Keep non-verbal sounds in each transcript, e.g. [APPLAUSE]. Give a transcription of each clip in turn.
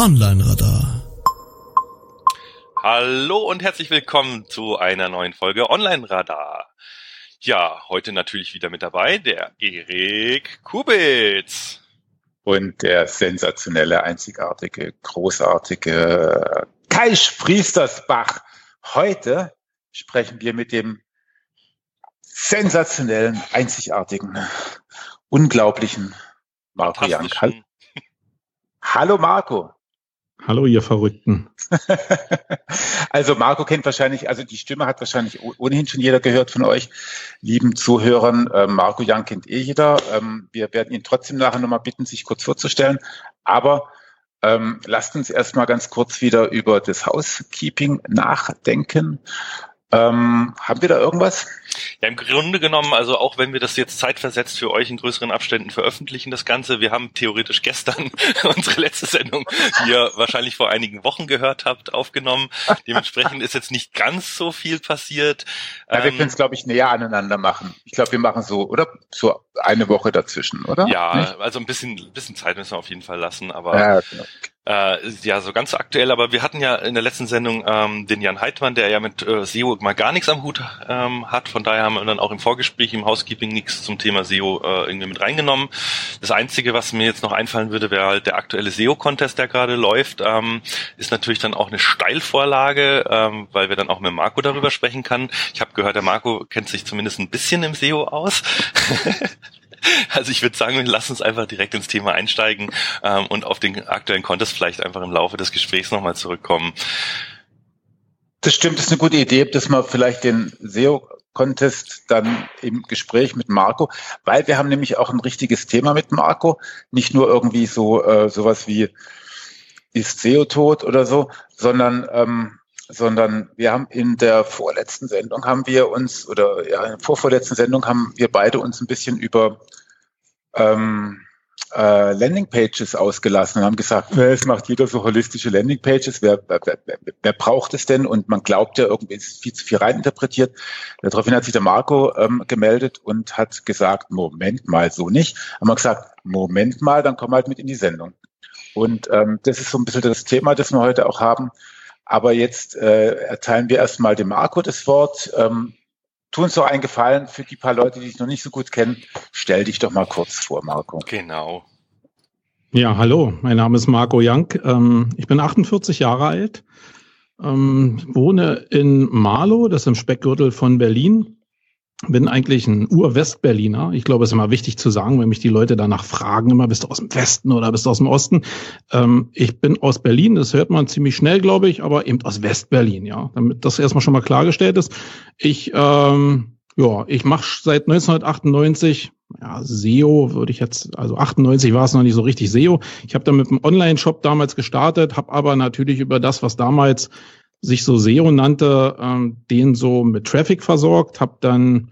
Online-Radar. Hallo und herzlich willkommen zu einer neuen Folge Online-Radar. Ja, heute natürlich wieder mit dabei der Erik Kubitz. Und der sensationelle, einzigartige, großartige Kai Spriestersbach. Heute sprechen wir mit dem sensationellen, einzigartigen, unglaublichen Marco Jank. Hallo Marco. Hallo, ihr Verrückten. [LAUGHS] also Marco kennt wahrscheinlich, also die Stimme hat wahrscheinlich ohnehin schon jeder gehört von euch, lieben Zuhörern. Ähm, Marco Young kennt eh jeder. Ähm, wir werden ihn trotzdem nachher nochmal bitten, sich kurz vorzustellen. Aber ähm, lasst uns erstmal ganz kurz wieder über das Housekeeping nachdenken. Ähm, haben wir da irgendwas? Ja, im Grunde genommen, also auch wenn wir das jetzt zeitversetzt für euch in größeren Abständen veröffentlichen, das Ganze, wir haben theoretisch gestern [LAUGHS] unsere letzte Sendung, die ihr wahrscheinlich vor einigen Wochen gehört habt, aufgenommen. Dementsprechend ist jetzt nicht ganz so viel passiert. Ja, wir ähm, können es, glaube ich, näher aneinander machen. Ich glaube, wir machen so, oder? So eine Woche dazwischen, oder? Ja, Nicht? also ein bisschen, ein bisschen Zeit müssen wir auf jeden Fall lassen, aber ja, genau. Äh, ja, so ganz aktuell, aber wir hatten ja in der letzten Sendung ähm, den Jan Heidmann, der ja mit äh, SEO mal gar nichts am Hut ähm, hat. Von daher haben wir dann auch im Vorgespräch im Housekeeping nichts zum Thema SEO äh, irgendwie mit reingenommen. Das Einzige, was mir jetzt noch einfallen würde, wäre halt der aktuelle SEO-Contest, der gerade läuft. Ähm, ist natürlich dann auch eine Steilvorlage, ähm, weil wir dann auch mit Marco darüber sprechen kann. Ich habe gehört, der Marco kennt sich zumindest ein bisschen im SEO aus. [LAUGHS] [LAUGHS] Also ich würde sagen, lass uns einfach direkt ins Thema einsteigen ähm, und auf den aktuellen Contest vielleicht einfach im Laufe des Gesprächs nochmal zurückkommen. Das stimmt, das ist eine gute Idee, dass man vielleicht den SEO Contest dann im Gespräch mit Marco, weil wir haben nämlich auch ein richtiges Thema mit Marco, nicht nur irgendwie so äh, sowas wie ist SEO tot oder so, sondern ähm, sondern wir haben in der vorletzten Sendung haben wir uns, oder ja, in der vorvorletzten Sendung haben wir beide uns ein bisschen über ähm, äh, Landingpages ausgelassen und haben gesagt, es macht jeder so holistische Landingpages, wer, wer, wer, wer braucht es denn? Und man glaubt ja, irgendwie ist viel zu viel reininterpretiert. Daraufhin hat sich der Marco ähm, gemeldet und hat gesagt, Moment mal, so nicht. Haben wir gesagt, Moment mal, dann komm halt mit in die Sendung. Und ähm, das ist so ein bisschen das Thema, das wir heute auch haben. Aber jetzt äh, erteilen wir erstmal dem Marco das Wort. Ähm, tu uns doch einen Gefallen für die paar Leute, die dich noch nicht so gut kennen. Stell dich doch mal kurz vor, Marco. Genau. Ja, hallo, mein Name ist Marco Jank. Ähm, ich bin 48 Jahre alt, ähm, wohne in Marlow, das ist im Speckgürtel von Berlin bin eigentlich ein Ur-Westberliner. Ich glaube, es ist immer wichtig zu sagen, wenn mich die Leute danach fragen, immer bist du aus dem Westen oder bist du aus dem Osten. Ähm, ich bin aus Berlin, das hört man ziemlich schnell, glaube ich, aber eben aus Westberlin, ja. Damit das erstmal schon mal klargestellt ist. Ich, ähm, ja, ich mache seit 1998 ja, SEO würde ich jetzt, also 98 war es noch nicht so richtig SEO. Ich habe da mit einem Online-Shop damals gestartet, habe aber natürlich über das, was damals sich so SEO nannte, ähm, den so mit Traffic versorgt, habe dann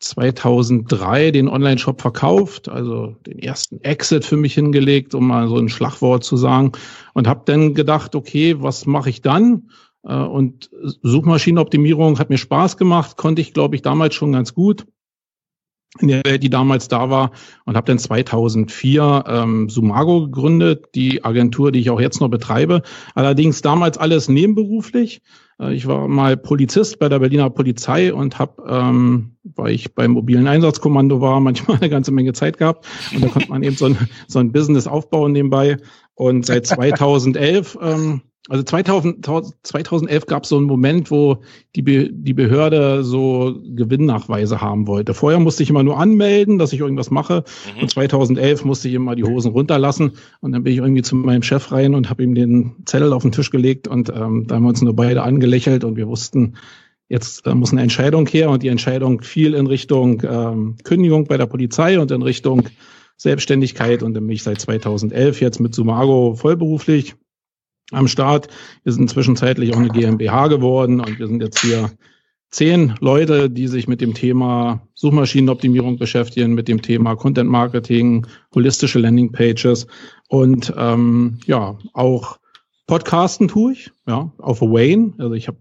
2003 den Online-Shop verkauft, also den ersten Exit für mich hingelegt, um mal so ein Schlagwort zu sagen, und habe dann gedacht, okay, was mache ich dann? Äh, und Suchmaschinenoptimierung hat mir Spaß gemacht, konnte ich, glaube ich, damals schon ganz gut in der Welt, die damals da war und habe dann 2004 ähm, Sumago gegründet, die Agentur, die ich auch jetzt noch betreibe. Allerdings damals alles nebenberuflich. Äh, ich war mal Polizist bei der Berliner Polizei und habe, ähm, weil ich beim mobilen Einsatzkommando war, [LAUGHS] manchmal eine ganze Menge Zeit gehabt und da konnte man eben so ein, so ein Business aufbauen nebenbei. Und seit [LAUGHS] 2011 ähm, also 2000, 2011 gab es so einen Moment, wo die, Be die Behörde so Gewinnnachweise haben wollte. Vorher musste ich immer nur anmelden, dass ich irgendwas mache. Mhm. Und 2011 musste ich immer die Hosen runterlassen. Und dann bin ich irgendwie zu meinem Chef rein und habe ihm den Zettel auf den Tisch gelegt. Und ähm, da haben wir uns nur beide angelächelt und wir wussten, jetzt äh, muss eine Entscheidung her. Und die Entscheidung fiel in Richtung ähm, Kündigung bei der Polizei und in Richtung Selbstständigkeit. Und dann bin ich seit 2011 jetzt mit Sumago vollberuflich am Start. Wir sind zwischenzeitlich auch eine GmbH geworden und wir sind jetzt hier zehn Leute, die sich mit dem Thema Suchmaschinenoptimierung beschäftigen, mit dem Thema Content Marketing, holistische Landing Pages und ähm, ja auch Podcasten tue ich, ja, auf Wayne. Also ich habe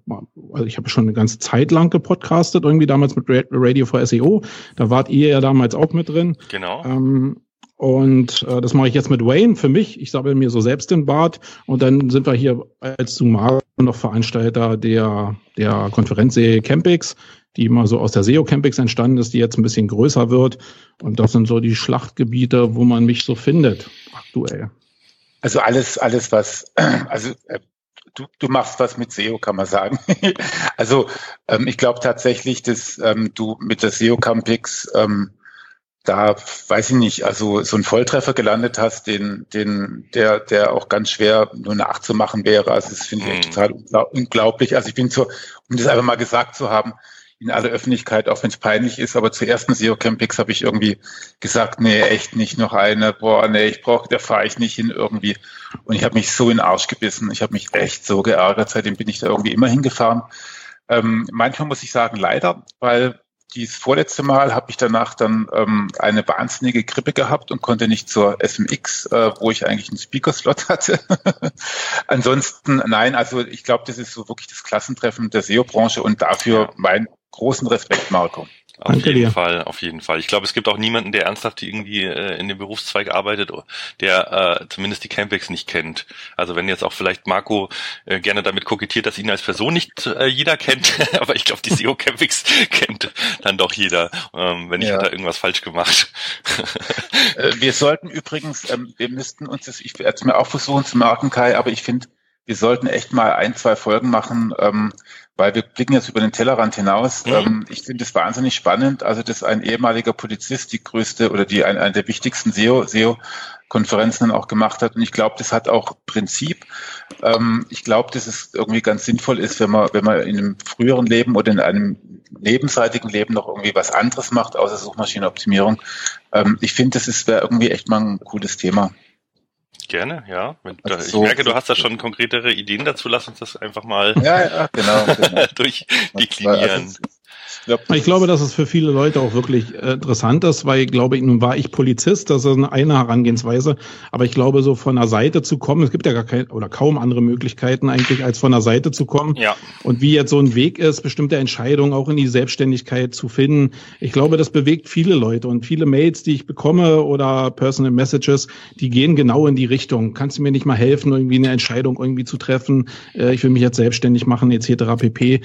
also ich habe schon eine ganze Zeit lang gepodcastet, irgendwie damals mit Radio for SEO. Da wart ihr ja damals auch mit drin. Genau. Ähm, Und äh, das mache ich jetzt mit Wayne für mich. Ich sabbel mir so selbst den Bart. Und dann sind wir hier als Sumar noch Veranstalter der, der Konferenzserie Campix, die mal so aus der SEO Campix entstanden ist, die jetzt ein bisschen größer wird. Und das sind so die Schlachtgebiete, wo man mich so findet aktuell. Also alles, alles was, [CLEARS THROAT] also äh, du, du machst was mit SEO, kann man sagen. [LAUGHS] also ähm, ich glaube tatsächlich, dass ähm, du mit der SEO Campix ähm, da weiß ich nicht, also so ein Volltreffer gelandet hast, den, den, der, der auch ganz schwer nur nachzumachen wäre. Also das finde ich echt mhm. total unglaublich. Also ich bin so, um das einfach mal gesagt zu haben, in aller Öffentlichkeit, auch wenn es peinlich ist, aber zur ersten SEO Campix habe ich irgendwie gesagt, nee, echt nicht noch eine, boah, nee, ich brauche, da fahre ich nicht hin irgendwie. Und ich habe mich so in den Arsch gebissen, ich habe mich echt so geärgert, seitdem bin ich da irgendwie immer hingefahren. Ähm, manchmal muss ich sagen, leider, weil dieses vorletzte Mal habe ich danach dann ähm, eine wahnsinnige Grippe gehabt und konnte nicht zur SMX, äh, wo ich eigentlich einen Speaker-Slot [LAUGHS] hatte. Ansonsten, nein, also ich glaube, das ist so wirklich das Klassentreffen der SEO-Branche und dafür mein großen Respekt, Marco. Auf Danke jeden dir. Fall, auf jeden Fall. Ich glaube, es gibt auch niemanden, der ernsthaft irgendwie äh, in dem Berufszweig arbeitet, der äh, zumindest die Campix nicht kennt. Also wenn jetzt auch vielleicht Marco äh, gerne damit kokettiert, dass ihn als Person nicht äh, jeder kennt, [LAUGHS] aber ich glaube, die SEO Campix [LAUGHS] kennt dann doch jeder, ähm, wenn ich ja. da irgendwas falsch gemacht. Äh, wir sollten übrigens, ähm, wir müssten uns das, ich werde es mir auch versuchen zu merken, Kai, aber ich finde, wir sollten echt mal ein, zwei Folgen machen, ähm, weil wir blicken jetzt über den Tellerrand hinaus. Mhm. Ähm, ich finde es wahnsinnig spannend. Also, dass ein ehemaliger Polizist die größte oder die eine, eine der wichtigsten SEO, SEO Konferenzen auch gemacht hat. Und ich glaube, das hat auch Prinzip. Ähm, ich glaube, dass es irgendwie ganz sinnvoll ist, wenn man, wenn man in einem früheren Leben oder in einem nebenseitigen Leben noch irgendwie was anderes macht, außer Suchmaschinenoptimierung. Ähm, ich finde, das ist wäre irgendwie echt mal ein cooles Thema. Gerne, ja. Also ich so merke, du hast da schon konkretere Ideen dazu. Lass uns das einfach mal ja, ja, genau, [LAUGHS] genau. durchdeklinieren. Also, ich glaube, dass es für viele Leute auch wirklich äh, interessant ist, weil ich glaube, nun war ich Polizist, das ist eine Herangehensweise, aber ich glaube, so von der Seite zu kommen, es gibt ja gar keine oder kaum andere Möglichkeiten eigentlich, als von der Seite zu kommen. Ja. Und wie jetzt so ein Weg ist, bestimmte Entscheidungen auch in die Selbstständigkeit zu finden. Ich glaube, das bewegt viele Leute und viele Mails, die ich bekomme oder Personal Messages, die gehen genau in die Richtung. Kannst du mir nicht mal helfen, irgendwie eine Entscheidung irgendwie zu treffen? Äh, ich will mich jetzt selbstständig machen, etc. pp.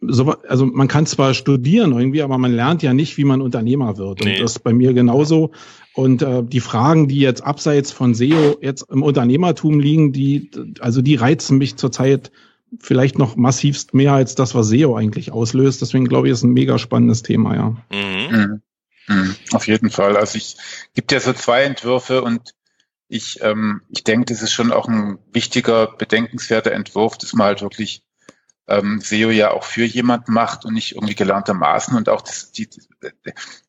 So, also man kann zwar studieren, studieren irgendwie, aber man lernt ja nicht, wie man Unternehmer wird. Nee. Und das ist bei mir genauso. Und äh, die Fragen, die jetzt abseits von SEO jetzt im Unternehmertum liegen, die, also die reizen mich zurzeit vielleicht noch massivst mehr als das, was SEO eigentlich auslöst. Deswegen glaube ich, ist ein mega spannendes Thema, ja. Mhm. Mhm. mhm. Auf jeden Fall. Also ich gibt ja so zwei Entwürfe und ich, ähm, ich denke, das ist schon auch ein wichtiger, bedenkenswerter Entwurf, dass man halt wirklich ähm, SEO ja auch für jemand macht und nicht irgendwie gelerntermaßen und auch das, die,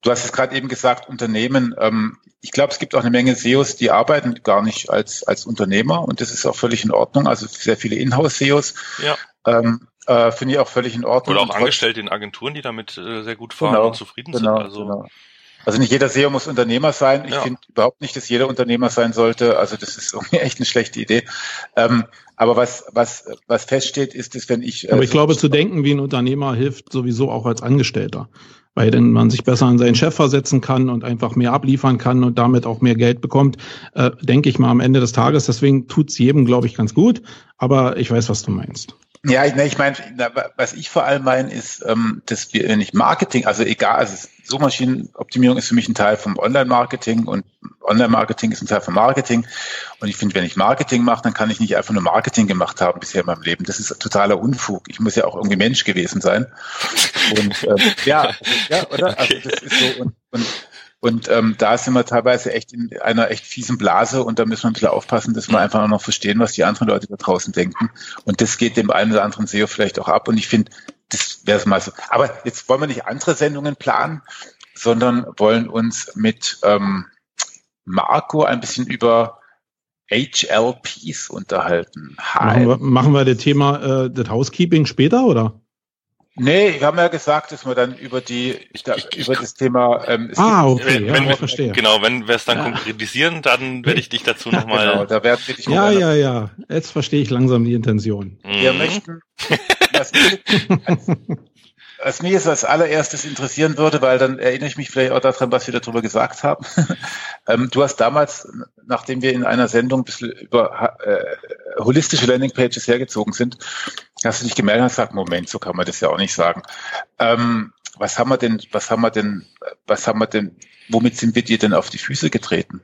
du hast es gerade eben gesagt, Unternehmen, ähm, ich glaube, es gibt auch eine Menge SEOs, die arbeiten gar nicht als, als Unternehmer und das ist auch völlig in Ordnung, also sehr viele Inhouse-SEOs. Ja. Ähm, äh, Finde ich auch völlig in Ordnung. Oder auch Angestellte in Agenturen, die damit äh, sehr gut fahren genau, und zufrieden genau, sind. Also. Genau. Also nicht jeder SEO muss Unternehmer sein. Ich ja. finde überhaupt nicht, dass jeder Unternehmer sein sollte. Also das ist [LAUGHS] irgendwie echt eine schlechte Idee. Ähm, aber was, was, was feststeht, ist, dass wenn ich. Äh, aber ich glaube, zu denken wie ein Unternehmer hilft sowieso auch als Angestellter. Weil dann man sich besser an seinen Chef versetzen kann und einfach mehr abliefern kann und damit auch mehr Geld bekommt, äh, denke ich mal am Ende des Tages. Deswegen tut's jedem, glaube ich, ganz gut. Aber ich weiß, was du meinst. Ja, ich, ne, ich meine, was ich vor allem meine, ist, ähm, dass wir nicht Marketing, also egal, also Suchmaschinenoptimierung ist für mich ein Teil vom Online-Marketing und Online-Marketing ist ein Teil vom Marketing. Und ich finde, wenn ich Marketing mache, dann kann ich nicht einfach nur Marketing gemacht haben bisher in meinem Leben. Das ist totaler Unfug. Ich muss ja auch irgendwie Mensch gewesen sein. Und äh, ja, ja, oder? Also das ist so und, und und ähm, da sind wir teilweise echt in einer echt fiesen Blase und da müssen wir ein bisschen aufpassen, dass wir einfach noch verstehen, was die anderen Leute da draußen denken. Und das geht dem einen oder anderen SEO vielleicht auch ab. Und ich finde, das wäre es mal so. Aber jetzt wollen wir nicht andere Sendungen planen, sondern wollen uns mit ähm, Marco ein bisschen über HLPs unterhalten. Machen wir, machen wir das Thema äh, das Housekeeping später, oder? Nee, wir haben ja gesagt, dass wir dann über die da, ich, über das Thema ähm, Ah, okay, wenn, ja, ich verstehe. Genau, wenn wir es dann ja. konkretisieren, dann werde ich dich dazu [LAUGHS] nochmal. Genau, da werden wir dich Ja, ja, ja. Jetzt verstehe ich langsam die Intention. Wir mhm. möchten [LAUGHS] was mich jetzt als allererstes interessieren würde, weil dann erinnere ich mich vielleicht auch daran, was wir darüber gesagt haben. [LAUGHS] ähm, du hast damals, nachdem wir in einer Sendung ein bisschen über äh, holistische Landingpages hergezogen sind, hast du dich gemeldet und gesagt, Moment, so kann man das ja auch nicht sagen. Ähm, was haben wir denn, was haben wir denn, was haben wir denn, womit sind wir dir denn auf die Füße getreten?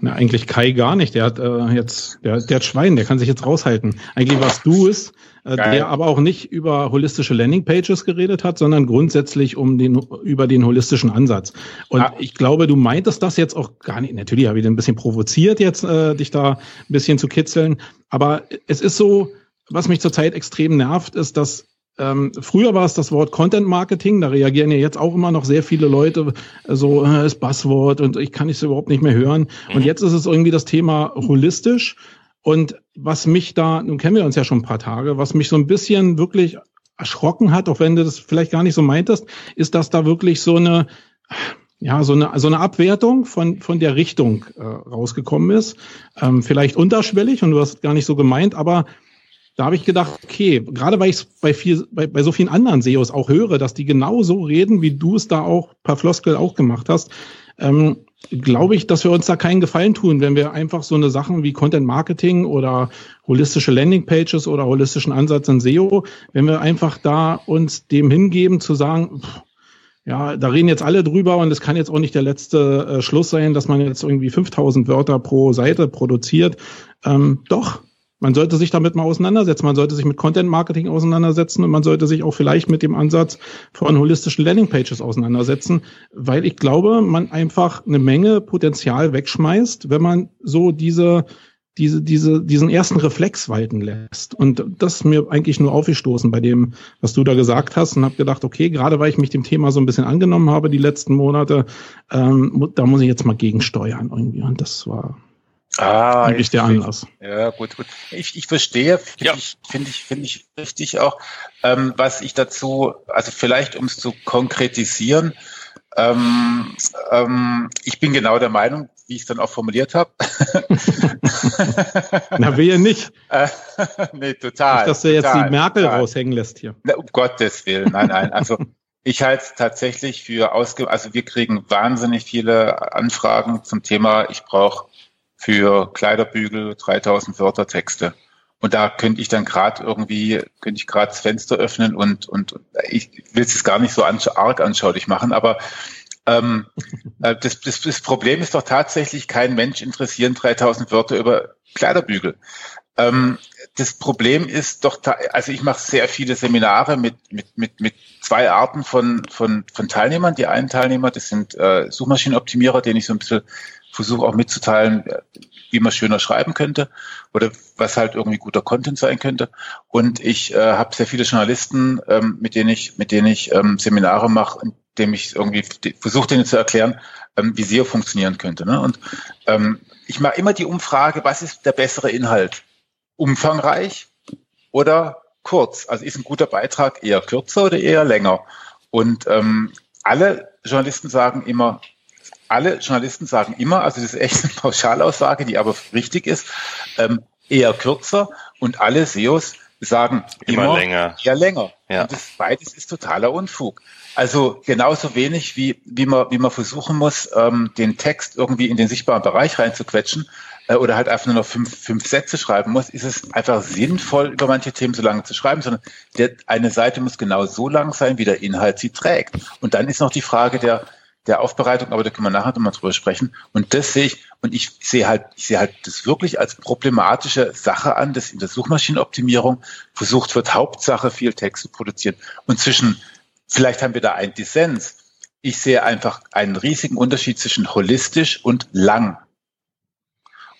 Na, eigentlich Kai gar nicht. Der hat äh, jetzt, der, der hat Schwein, der kann sich jetzt raushalten. Eigentlich warst du es, äh, der aber auch nicht über holistische Landingpages geredet hat, sondern grundsätzlich um den über den holistischen Ansatz. Und ah. ich glaube, du meintest das jetzt auch gar nicht. Natürlich habe ich ein bisschen provoziert, jetzt äh, dich da ein bisschen zu kitzeln. Aber es ist so, was mich zurzeit extrem nervt, ist, dass ähm, früher war es das Wort Content Marketing, da reagieren ja jetzt auch immer noch sehr viele Leute, so äh, ist Buzzword und ich kann es überhaupt nicht mehr hören. Mhm. Und jetzt ist es irgendwie das Thema holistisch. Und was mich da, nun kennen wir uns ja schon ein paar Tage, was mich so ein bisschen wirklich erschrocken hat, auch wenn du das vielleicht gar nicht so meintest, ist, dass da wirklich so eine, ja, so eine, so eine Abwertung von, von der Richtung äh, rausgekommen ist. Ähm, vielleicht unterschwellig und du hast gar nicht so gemeint, aber da habe ich gedacht, okay, gerade weil ich es bei, viel, bei, bei so vielen anderen SEOs auch höre, dass die genau so reden, wie du es da auch per Floskel auch gemacht hast, ähm, glaube ich, dass wir uns da keinen Gefallen tun, wenn wir einfach so eine Sachen wie Content Marketing oder holistische Landing Pages oder holistischen Ansatz in SEO, wenn wir einfach da uns dem hingeben zu sagen, pff, ja, da reden jetzt alle drüber und es kann jetzt auch nicht der letzte äh, Schluss sein, dass man jetzt irgendwie 5000 Wörter pro Seite produziert. Ähm, doch, man sollte sich damit mal auseinandersetzen. Man sollte sich mit Content Marketing auseinandersetzen und man sollte sich auch vielleicht mit dem Ansatz von holistischen Landing Pages auseinandersetzen, weil ich glaube, man einfach eine Menge Potenzial wegschmeißt, wenn man so diese diese, diese, diesen ersten Reflex walten lässt. Und das ist mir eigentlich nur aufgestoßen bei dem, was du da gesagt hast und habe gedacht, okay, gerade weil ich mich dem Thema so ein bisschen angenommen habe die letzten Monate, ähm, da muss ich jetzt mal gegensteuern irgendwie. Und das war Ah, eigentlich der Anlass. Ja, gut, gut. Ich, ich verstehe, finde ja. ich, finde ich, finde ich richtig auch. Ähm, was ich dazu, also vielleicht um es zu konkretisieren, ähm, ähm, ich bin genau der Meinung, wie ich es dann auch formuliert habe. [LAUGHS] Na, wehe nicht. Äh, [LAUGHS] nee, total. Nicht, dass du total, jetzt die Merkel total. raushängen lässt hier. Na, um Gottes Willen, nein, nein. Also ich halte es tatsächlich für ausge, also wir kriegen wahnsinnig viele Anfragen zum Thema, ich brauche für Kleiderbügel 3000 Wörter Texte. Und da könnte ich dann gerade irgendwie, könnte ich gerade das Fenster öffnen und, und ich will es gar nicht so arg anschaulich machen, aber ähm, äh, das, das, das Problem ist doch tatsächlich, kein Mensch interessieren 3000 Wörter über Kleiderbügel. Ähm, das Problem ist doch, also ich mache sehr viele Seminare mit, mit, mit, mit zwei Arten von, von, von Teilnehmern. Die einen Teilnehmer, das sind äh, Suchmaschinenoptimierer, denen ich so ein bisschen versuche auch mitzuteilen, wie man schöner schreiben könnte oder was halt irgendwie guter Content sein könnte. Und ich äh, habe sehr viele Journalisten, ähm, mit denen ich, mit denen ich ähm, Seminare mache, indem ich irgendwie versuche, denen zu erklären, ähm, wie SEO funktionieren könnte. Ne? Und ähm, ich mache immer die Umfrage, was ist der bessere Inhalt? Umfangreich oder kurz? Also ist ein guter Beitrag eher kürzer oder eher länger? Und ähm, alle Journalisten sagen immer alle Journalisten sagen immer, also das ist echt eine Pauschalaussage, die aber richtig ist, ähm, eher kürzer und alle SEOs sagen immer, immer länger. eher länger. Ja. Und das beides ist totaler Unfug. Also genauso wenig wie, wie man, wie man versuchen muss, ähm, den Text irgendwie in den sichtbaren Bereich reinzuquetschen äh, oder halt einfach nur noch fünf, fünf Sätze schreiben muss, ist es einfach sinnvoll, über manche Themen so lange zu schreiben, sondern der, eine Seite muss genau so lang sein, wie der Inhalt sie trägt. Und dann ist noch die Frage der, der Aufbereitung, aber da können wir nachher nochmal drüber sprechen. Und das sehe ich, und ich sehe halt, ich sehe halt das wirklich als problematische Sache an, dass in der Suchmaschinenoptimierung versucht wird, Hauptsache viel Text zu produzieren. Und zwischen, vielleicht haben wir da einen Dissens. Ich sehe einfach einen riesigen Unterschied zwischen holistisch und lang.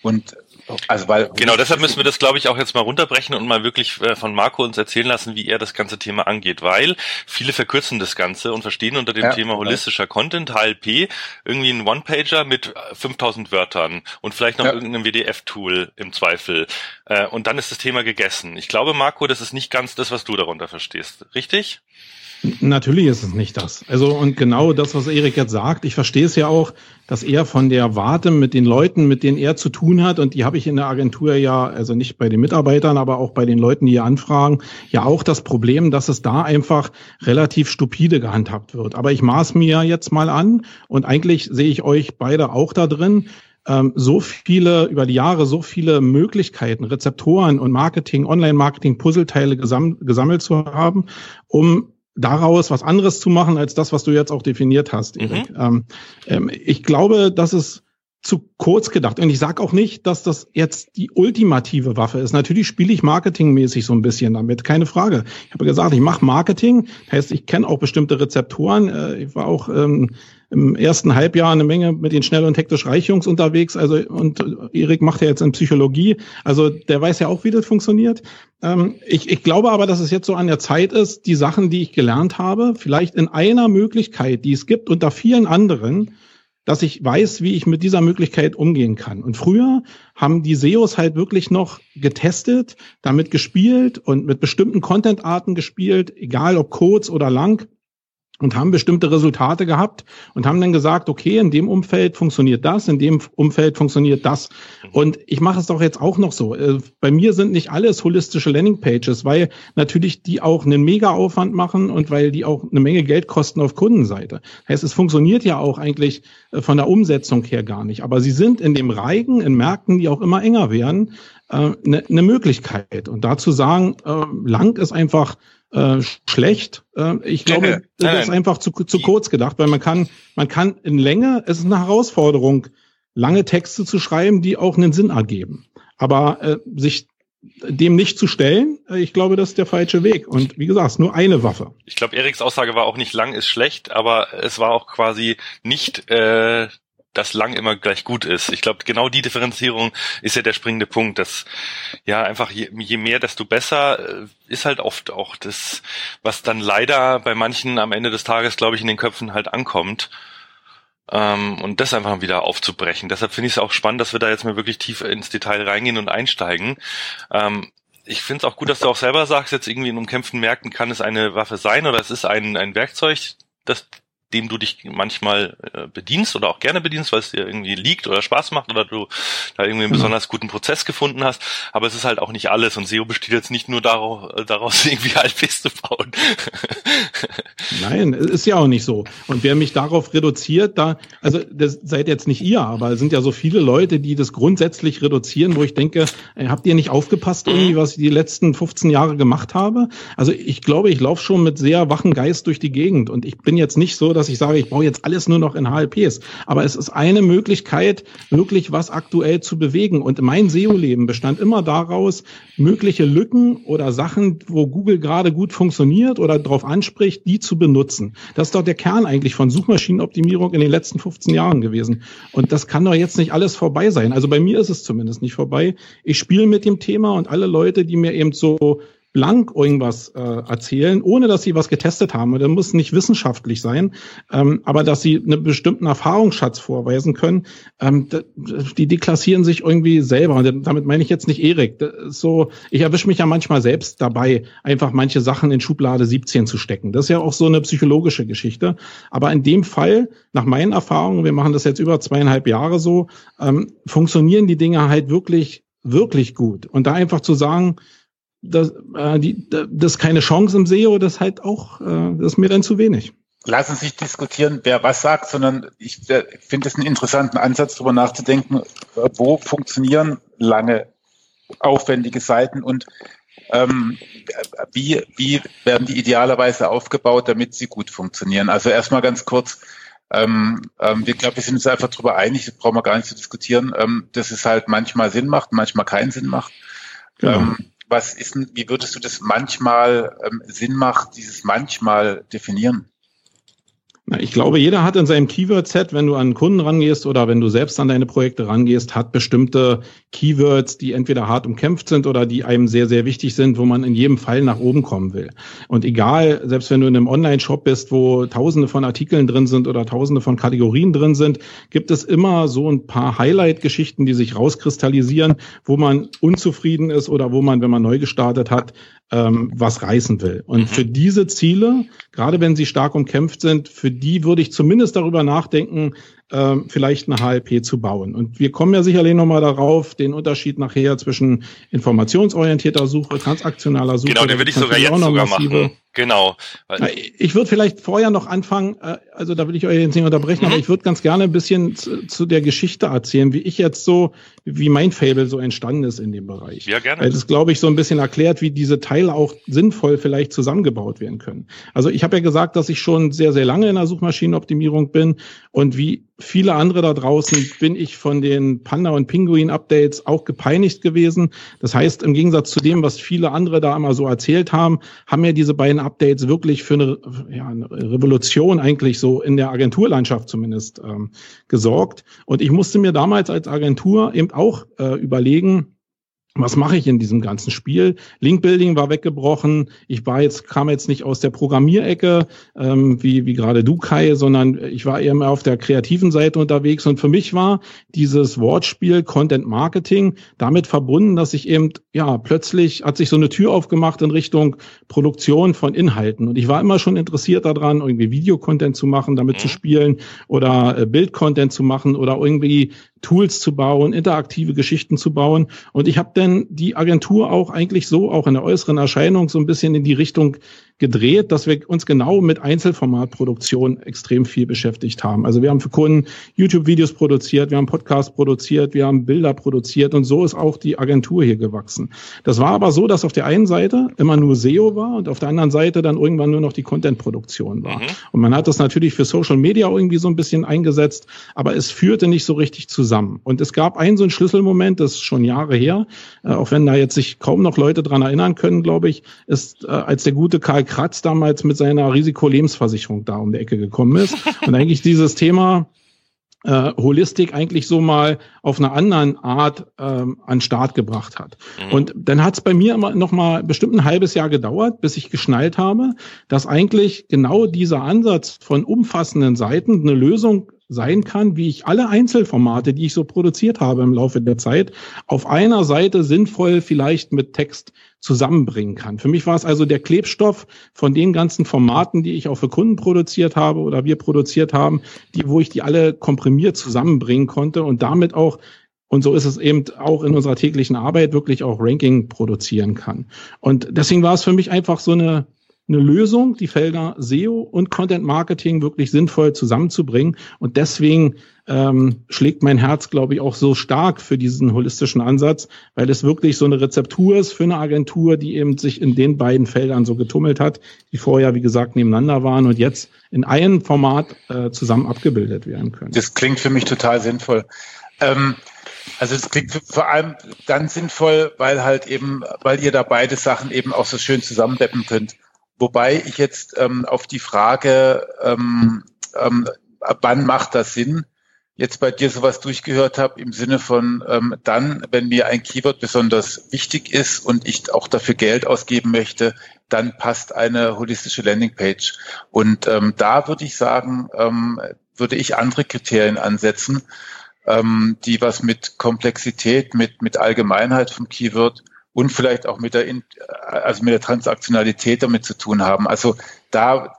Und also weil genau, deshalb müssen wir das, glaube ich, auch jetzt mal runterbrechen und mal wirklich äh, von Marco uns erzählen lassen, wie er das ganze Thema angeht, weil viele verkürzen das Ganze und verstehen unter dem ja, Thema holistischer Content, HLP, irgendwie ein One-Pager mit 5000 Wörtern und vielleicht noch ja. irgendeinem WDF-Tool im Zweifel. Äh, und dann ist das Thema gegessen. Ich glaube, Marco, das ist nicht ganz das, was du darunter verstehst. Richtig? Natürlich ist es nicht das. Also und genau das, was Erik jetzt sagt, ich verstehe es ja auch, dass er von der Warte mit den Leuten, mit denen er zu tun hat, und die habe ich in der Agentur ja, also nicht bei den Mitarbeitern, aber auch bei den Leuten, die hier anfragen, ja auch das Problem, dass es da einfach relativ stupide gehandhabt wird. Aber ich maß mir jetzt mal an und eigentlich sehe ich euch beide auch da drin, ähm, so viele, über die Jahre so viele Möglichkeiten, Rezeptoren und Marketing, Online-Marketing, Puzzleteile gesam gesammelt zu haben, um daraus was anderes zu machen als das, was du jetzt auch definiert hast, Erik. Mhm. Ähm, ähm, ich glaube, dass es zu kurz gedacht. Und ich sage auch nicht, dass das jetzt die ultimative Waffe ist. Natürlich spiele ich marketingmäßig so ein bisschen damit, keine Frage. Ich habe gesagt, ich mache Marketing, heißt, ich kenne auch bestimmte Rezeptoren. Äh, ich war auch ähm, im ersten Halbjahr eine Menge mit den schnell und hektisch Reichjungs unterwegs. Also und Erik macht ja jetzt in Psychologie, also der weiß ja auch, wie das funktioniert. Ähm, ich, ich glaube aber, dass es jetzt so an der Zeit ist, die Sachen, die ich gelernt habe, vielleicht in einer Möglichkeit, die es gibt, unter vielen anderen dass ich weiß, wie ich mit dieser Möglichkeit umgehen kann. Und früher haben die SEOs halt wirklich noch getestet, damit gespielt und mit bestimmten Content-Arten gespielt, egal ob kurz oder lang und haben bestimmte Resultate gehabt und haben dann gesagt, okay, in dem Umfeld funktioniert das, in dem Umfeld funktioniert das. Und ich mache es doch jetzt auch noch so. Äh, bei mir sind nicht alles holistische Landingpages, weil natürlich die auch einen Mega-Aufwand machen und weil die auch eine Menge Geld kosten auf Kundenseite. Heißt, es funktioniert ja auch eigentlich äh, von der Umsetzung her gar nicht. Aber sie sind in dem Reigen, in Märkten, die auch immer enger werden, eine, äh, eine Möglichkeit. Und dazu sagen, lang ist einfach äh, schlecht. Äh, ich glaube, nein, nein. das ist einfach zu, zu kurz gedacht, weil man kann, man kann in Länge, es ist eine Herausforderung, lange Texte zu schreiben, die auch einen Sinn ergeben. Aber äh, sich dem nicht zu stellen, äh, ich glaube, das ist der falsche Weg. Und wie gesagt, nur eine Waffe. Ich glaube, Eriks Aussage war auch nicht lang ist schlecht, aber es war auch quasi nicht äh, dass lang immer gleich gut ist. Ich glaube, genau die Differenzierung ist ja der springende Punkt, dass ja einfach je, je, mehr, desto besser äh, ist halt oft auch das, was dann leider bei manchen am Ende des Tages, glaube ich, in den Köpfen halt ankommt. Ähm, und das einfach wieder aufzubrechen. Deshalb finde ich es auch spannend, dass wir da jetzt mal wirklich tief ins Detail reingehen und einsteigen. Ähm, ich finde es auch gut, dass du auch selber sagst, jetzt irgendwie in umkämpften Märkten kann es eine Waffe sein oder es ist ein, ein Werkzeug, das dem du dich manchmal äh, bedienst oder auch gerne bedienst, weil es dir irgendwie liegt oder Spaß macht oder du da irgendwie einen genau. besonders guten Prozess gefunden hast. Aber es ist halt auch nicht alles und SEO besteht jetzt nicht nur daraus, äh, daraus [LAUGHS] irgendwie HLPs zu bauen. [LAUGHS] Nein, ist ja auch nicht so. Und wer mich darauf reduziert, da, also das seid jetzt nicht ihr, aber es sind ja so viele Leute, die das grundsätzlich reduzieren, wo ich denke, ey, habt ihr nicht aufgepasst irgendwie, mhm. was ich die letzten 15 Jahre gemacht habe? Also ich glaube, ich laufe schon mit sehr wachen Geist durch die Gegend und ich bin jetzt nicht so, dass ich sage, ich brauche jetzt alles nur noch in HLPs. Aber es ist eine Möglichkeit, wirklich was aktuell zu bewegen. Und mein SEO-Leben bestand immer daraus, mögliche Lücken oder Sachen, wo Google gerade gut funktioniert oder darauf anspricht, die zu benutzen. Das ist doch der Kern eigentlich von Suchmaschinenoptimierung in den letzten 15 Jahren gewesen. Und das kann doch jetzt nicht alles vorbei sein. Also bei mir ist es zumindest nicht vorbei. Ich spiele mit dem Thema und alle Leute, die mir eben so blank irgendwas äh, erzählen, ohne dass sie was getestet haben. Das muss nicht wissenschaftlich sein, ähm, aber dass sie einen bestimmten Erfahrungsschatz vorweisen können, ähm, die deklassieren sich irgendwie selber. Und damit meine ich jetzt nicht Erik. So, ich erwische mich ja manchmal selbst dabei, einfach manche Sachen in Schublade 17 zu stecken. Das ist ja auch so eine psychologische Geschichte. Aber in dem Fall, nach meinen Erfahrungen, wir machen das jetzt über zweieinhalb Jahre so, ähm, funktionieren die Dinge halt wirklich, wirklich gut. Und da einfach zu sagen, das, äh, die, das keine Chance im SEO, das ist halt auch, äh, das ist mir dann zu wenig. Lassen sich diskutieren, wer was sagt, sondern ich äh, finde es einen interessanten Ansatz, darüber nachzudenken, wo funktionieren lange, aufwendige Seiten und ähm, wie, wie werden die idealerweise aufgebaut, damit sie gut funktionieren. Also erstmal ganz kurz, ähm, ähm, wir glaube, wir sind uns einfach darüber einig, das brauchen wir gar nicht zu diskutieren, ähm, dass es halt manchmal Sinn macht, manchmal keinen Sinn macht. Genau. Ähm, was ist wie würdest du das manchmal ähm, Sinn macht, dieses manchmal definieren? Na, ich glaube, jeder hat in seinem Keyword-Set, wenn du an Kunden rangehst oder wenn du selbst an deine Projekte rangehst, hat bestimmte Keywords, die entweder hart umkämpft sind oder die einem sehr, sehr wichtig sind, wo man in jedem Fall nach oben kommen will. Und egal, selbst wenn du in einem Online-Shop bist, wo tausende von Artikeln drin sind oder tausende von Kategorien drin sind, gibt es immer so ein paar Highlight-Geschichten, die sich rauskristallisieren, wo man unzufrieden ist oder wo man, wenn man neu gestartet hat, ähm, was reißen will. Und mhm. für diese Ziele, gerade wenn sie stark umkämpft sind, für die würde ich zumindest darüber nachdenken, äh, vielleicht eine HLP zu bauen. Und wir kommen ja sicherlich nochmal darauf, den Unterschied nachher zwischen informationsorientierter Suche, transaktionaler Suche. Genau, den würde ich sogar jetzt sogar machen. Genau. Ich würde vielleicht vorher noch anfangen, äh, also da will ich euch jetzt nicht unterbrechen, mhm. aber ich würde ganz gerne ein bisschen zu, zu, der Geschichte erzählen, wie ich jetzt so, wie mein Fable so entstanden ist in dem Bereich. Ja, gerne. Weil das, glaube ich, so ein bisschen erklärt, wie diese Teile auch sinnvoll vielleicht zusammengebaut werden können. Also ich habe ja gesagt, dass ich schon sehr, sehr lange in der Suchmaschinenoptimierung bin und wie viele andere da draußen bin ich von den Panda- und Pinguin-Updates auch gepeinigt gewesen. Das heißt, im Gegensatz zu dem, was viele andere da immer so erzählt haben, haben ja diese beiden Updates wirklich für eine, ja, eine Revolution eigentlich so in der Agenturlandschaft zumindest ähm, gesorgt. Und ich musste mir damals als Agentur eben auch äh, überlegen, was mache ich in diesem ganzen Spiel? Linkbuilding war weggebrochen. Ich war jetzt, kam jetzt nicht aus der Programmierecke, ähm, wie, wie gerade du, Kai, sondern ich war eher mehr auf der kreativen Seite unterwegs. Und für mich war dieses Wortspiel Content Marketing damit verbunden, dass ich eben, ja, plötzlich hat sich so eine Tür aufgemacht in Richtung Produktion von Inhalten. Und ich war immer schon interessiert daran, irgendwie Videocontent zu machen, damit zu mhm. spielen oder äh, Bildcontent zu machen oder irgendwie Tools zu bauen, interaktive Geschichten zu bauen. Und ich habe dann die Agentur auch eigentlich so, auch in der äußeren Erscheinung, so ein bisschen in die Richtung gedreht, dass wir uns genau mit Einzelformatproduktion extrem viel beschäftigt haben. Also wir haben für Kunden YouTube-Videos produziert, wir haben Podcasts produziert, wir haben Bilder produziert und so ist auch die Agentur hier gewachsen. Das war aber so, dass auf der einen Seite immer nur SEO war und auf der anderen Seite dann irgendwann nur noch die Content-Produktion war. Mhm. Und man hat das natürlich für Social Media irgendwie so ein bisschen eingesetzt, aber es führte nicht so richtig zusammen. Und es gab einen so einen Schlüsselmoment, das ist schon Jahre her, äh, auch wenn da jetzt sich kaum noch Leute dran erinnern können, glaube ich, ist, äh, als der gute Karl Kratz damals mit seiner Risikolebensversicherung da um die Ecke gekommen ist und eigentlich dieses Thema äh, Holistik eigentlich so mal auf einer anderen Art ähm, an Start gebracht hat. Mhm. Und dann hat es bei mir immer noch mal bestimmt ein halbes Jahr gedauert, bis ich geschnallt habe, dass eigentlich genau dieser Ansatz von umfassenden Seiten eine Lösung sein kann, wie ich alle Einzelformate, die ich so produziert habe im Laufe der Zeit, auf einer Seite sinnvoll vielleicht mit Text zusammenbringen kann. Für mich war es also der Klebstoff von den ganzen Formaten, die ich auch für Kunden produziert habe oder wir produziert haben, die, wo ich die alle komprimiert zusammenbringen konnte und damit auch und so ist es eben auch in unserer täglichen Arbeit wirklich auch Ranking produzieren kann. Und deswegen war es für mich einfach so eine eine Lösung, die Felder SEO und Content Marketing wirklich sinnvoll zusammenzubringen. Und deswegen ähm, schlägt mein Herz, glaube ich, auch so stark für diesen holistischen Ansatz, weil es wirklich so eine Rezeptur ist für eine Agentur, die eben sich in den beiden Feldern so getummelt hat, die vorher, wie gesagt, nebeneinander waren und jetzt in einem Format äh, zusammen abgebildet werden können. Das klingt für mich total sinnvoll. Ähm, also es klingt vor allem dann sinnvoll, weil halt eben, weil ihr da beide Sachen eben auch so schön zusammendeppen könnt. Wobei ich jetzt ähm, auf die Frage, ähm, ähm, wann macht das Sinn, jetzt bei dir sowas durchgehört habe im Sinne von ähm, dann, wenn mir ein Keyword besonders wichtig ist und ich auch dafür Geld ausgeben möchte, dann passt eine holistische Landingpage. Und ähm, da würde ich sagen, ähm, würde ich andere Kriterien ansetzen, ähm, die was mit Komplexität, mit, mit Allgemeinheit vom Keyword und vielleicht auch mit der, also mit der Transaktionalität damit zu tun haben. Also da,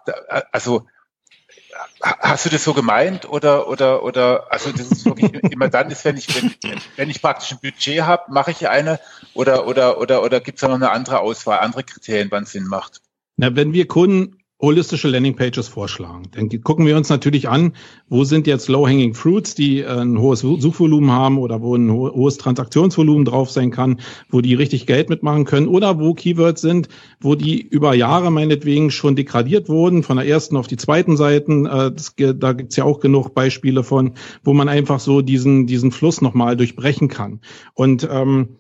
also hast du das so gemeint oder oder oder also das ist wirklich [LAUGHS] immer dann ist, wenn ich wenn, wenn ich praktisch ein Budget habe, mache ich eine oder oder oder oder gibt es da noch eine andere Auswahl, andere Kriterien, wann es Sinn macht? Na, wenn wir Kunden holistische Landingpages vorschlagen. Dann gucken wir uns natürlich an, wo sind jetzt Low-Hanging Fruits, die äh, ein hohes Suchvolumen haben oder wo ein hohes Transaktionsvolumen drauf sein kann, wo die richtig Geld mitmachen können oder wo Keywords sind, wo die über Jahre meinetwegen schon degradiert wurden, von der ersten auf die zweiten Seiten. Äh, das, da gibt's ja auch genug Beispiele von, wo man einfach so diesen, diesen Fluss nochmal durchbrechen kann. Und ähm,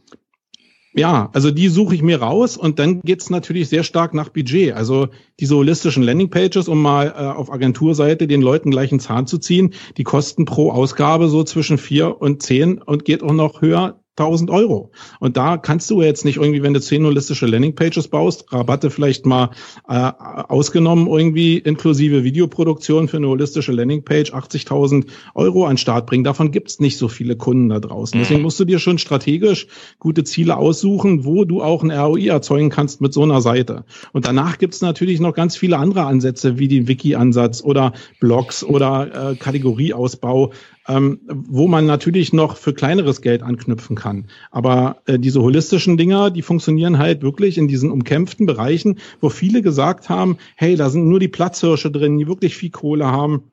ja, also die suche ich mir raus und dann geht's natürlich sehr stark nach Budget. Also diese holistischen Landingpages, um mal äh, auf Agenturseite den Leuten gleich einen Zahn zu ziehen, die kosten pro Ausgabe so zwischen vier und zehn und geht auch noch höher 1000 Euro. Und da kannst du jetzt nicht irgendwie, wenn du zehn holistische Landingpages baust, Rabatte vielleicht mal äh, ausgenommen, irgendwie inklusive Videoproduktion für eine holistische Landingpage 80.000 Euro an Start bringen. Davon gibt's nicht so viele Kunden da draußen. Deswegen mhm. musst du dir schon strategisch gute Ziele aussuchen, wo du auch ein ROI erzeugen kannst mit so einer Seite. Und danach gibt's natürlich noch ganz viele andere Ansätze, wie den Wiki-Ansatz oder Blogs oder äh, Kategorieausbau, ähm, wo man natürlich noch für kleineres Geld anknüpfen kann. Aber äh, diese holistischen Dinger, die funktionieren halt wirklich in diesen umkämpften Bereichen, wo viele gesagt haben, hey, da sind nur die Platzhirsche drin, die wirklich viel Kohle haben.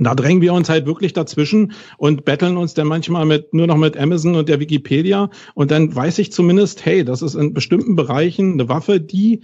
Da drängen wir uns halt wirklich dazwischen und betteln uns dann manchmal mit, nur noch mit Amazon und der Wikipedia. Und dann weiß ich zumindest, hey, das ist in bestimmten Bereichen eine Waffe, die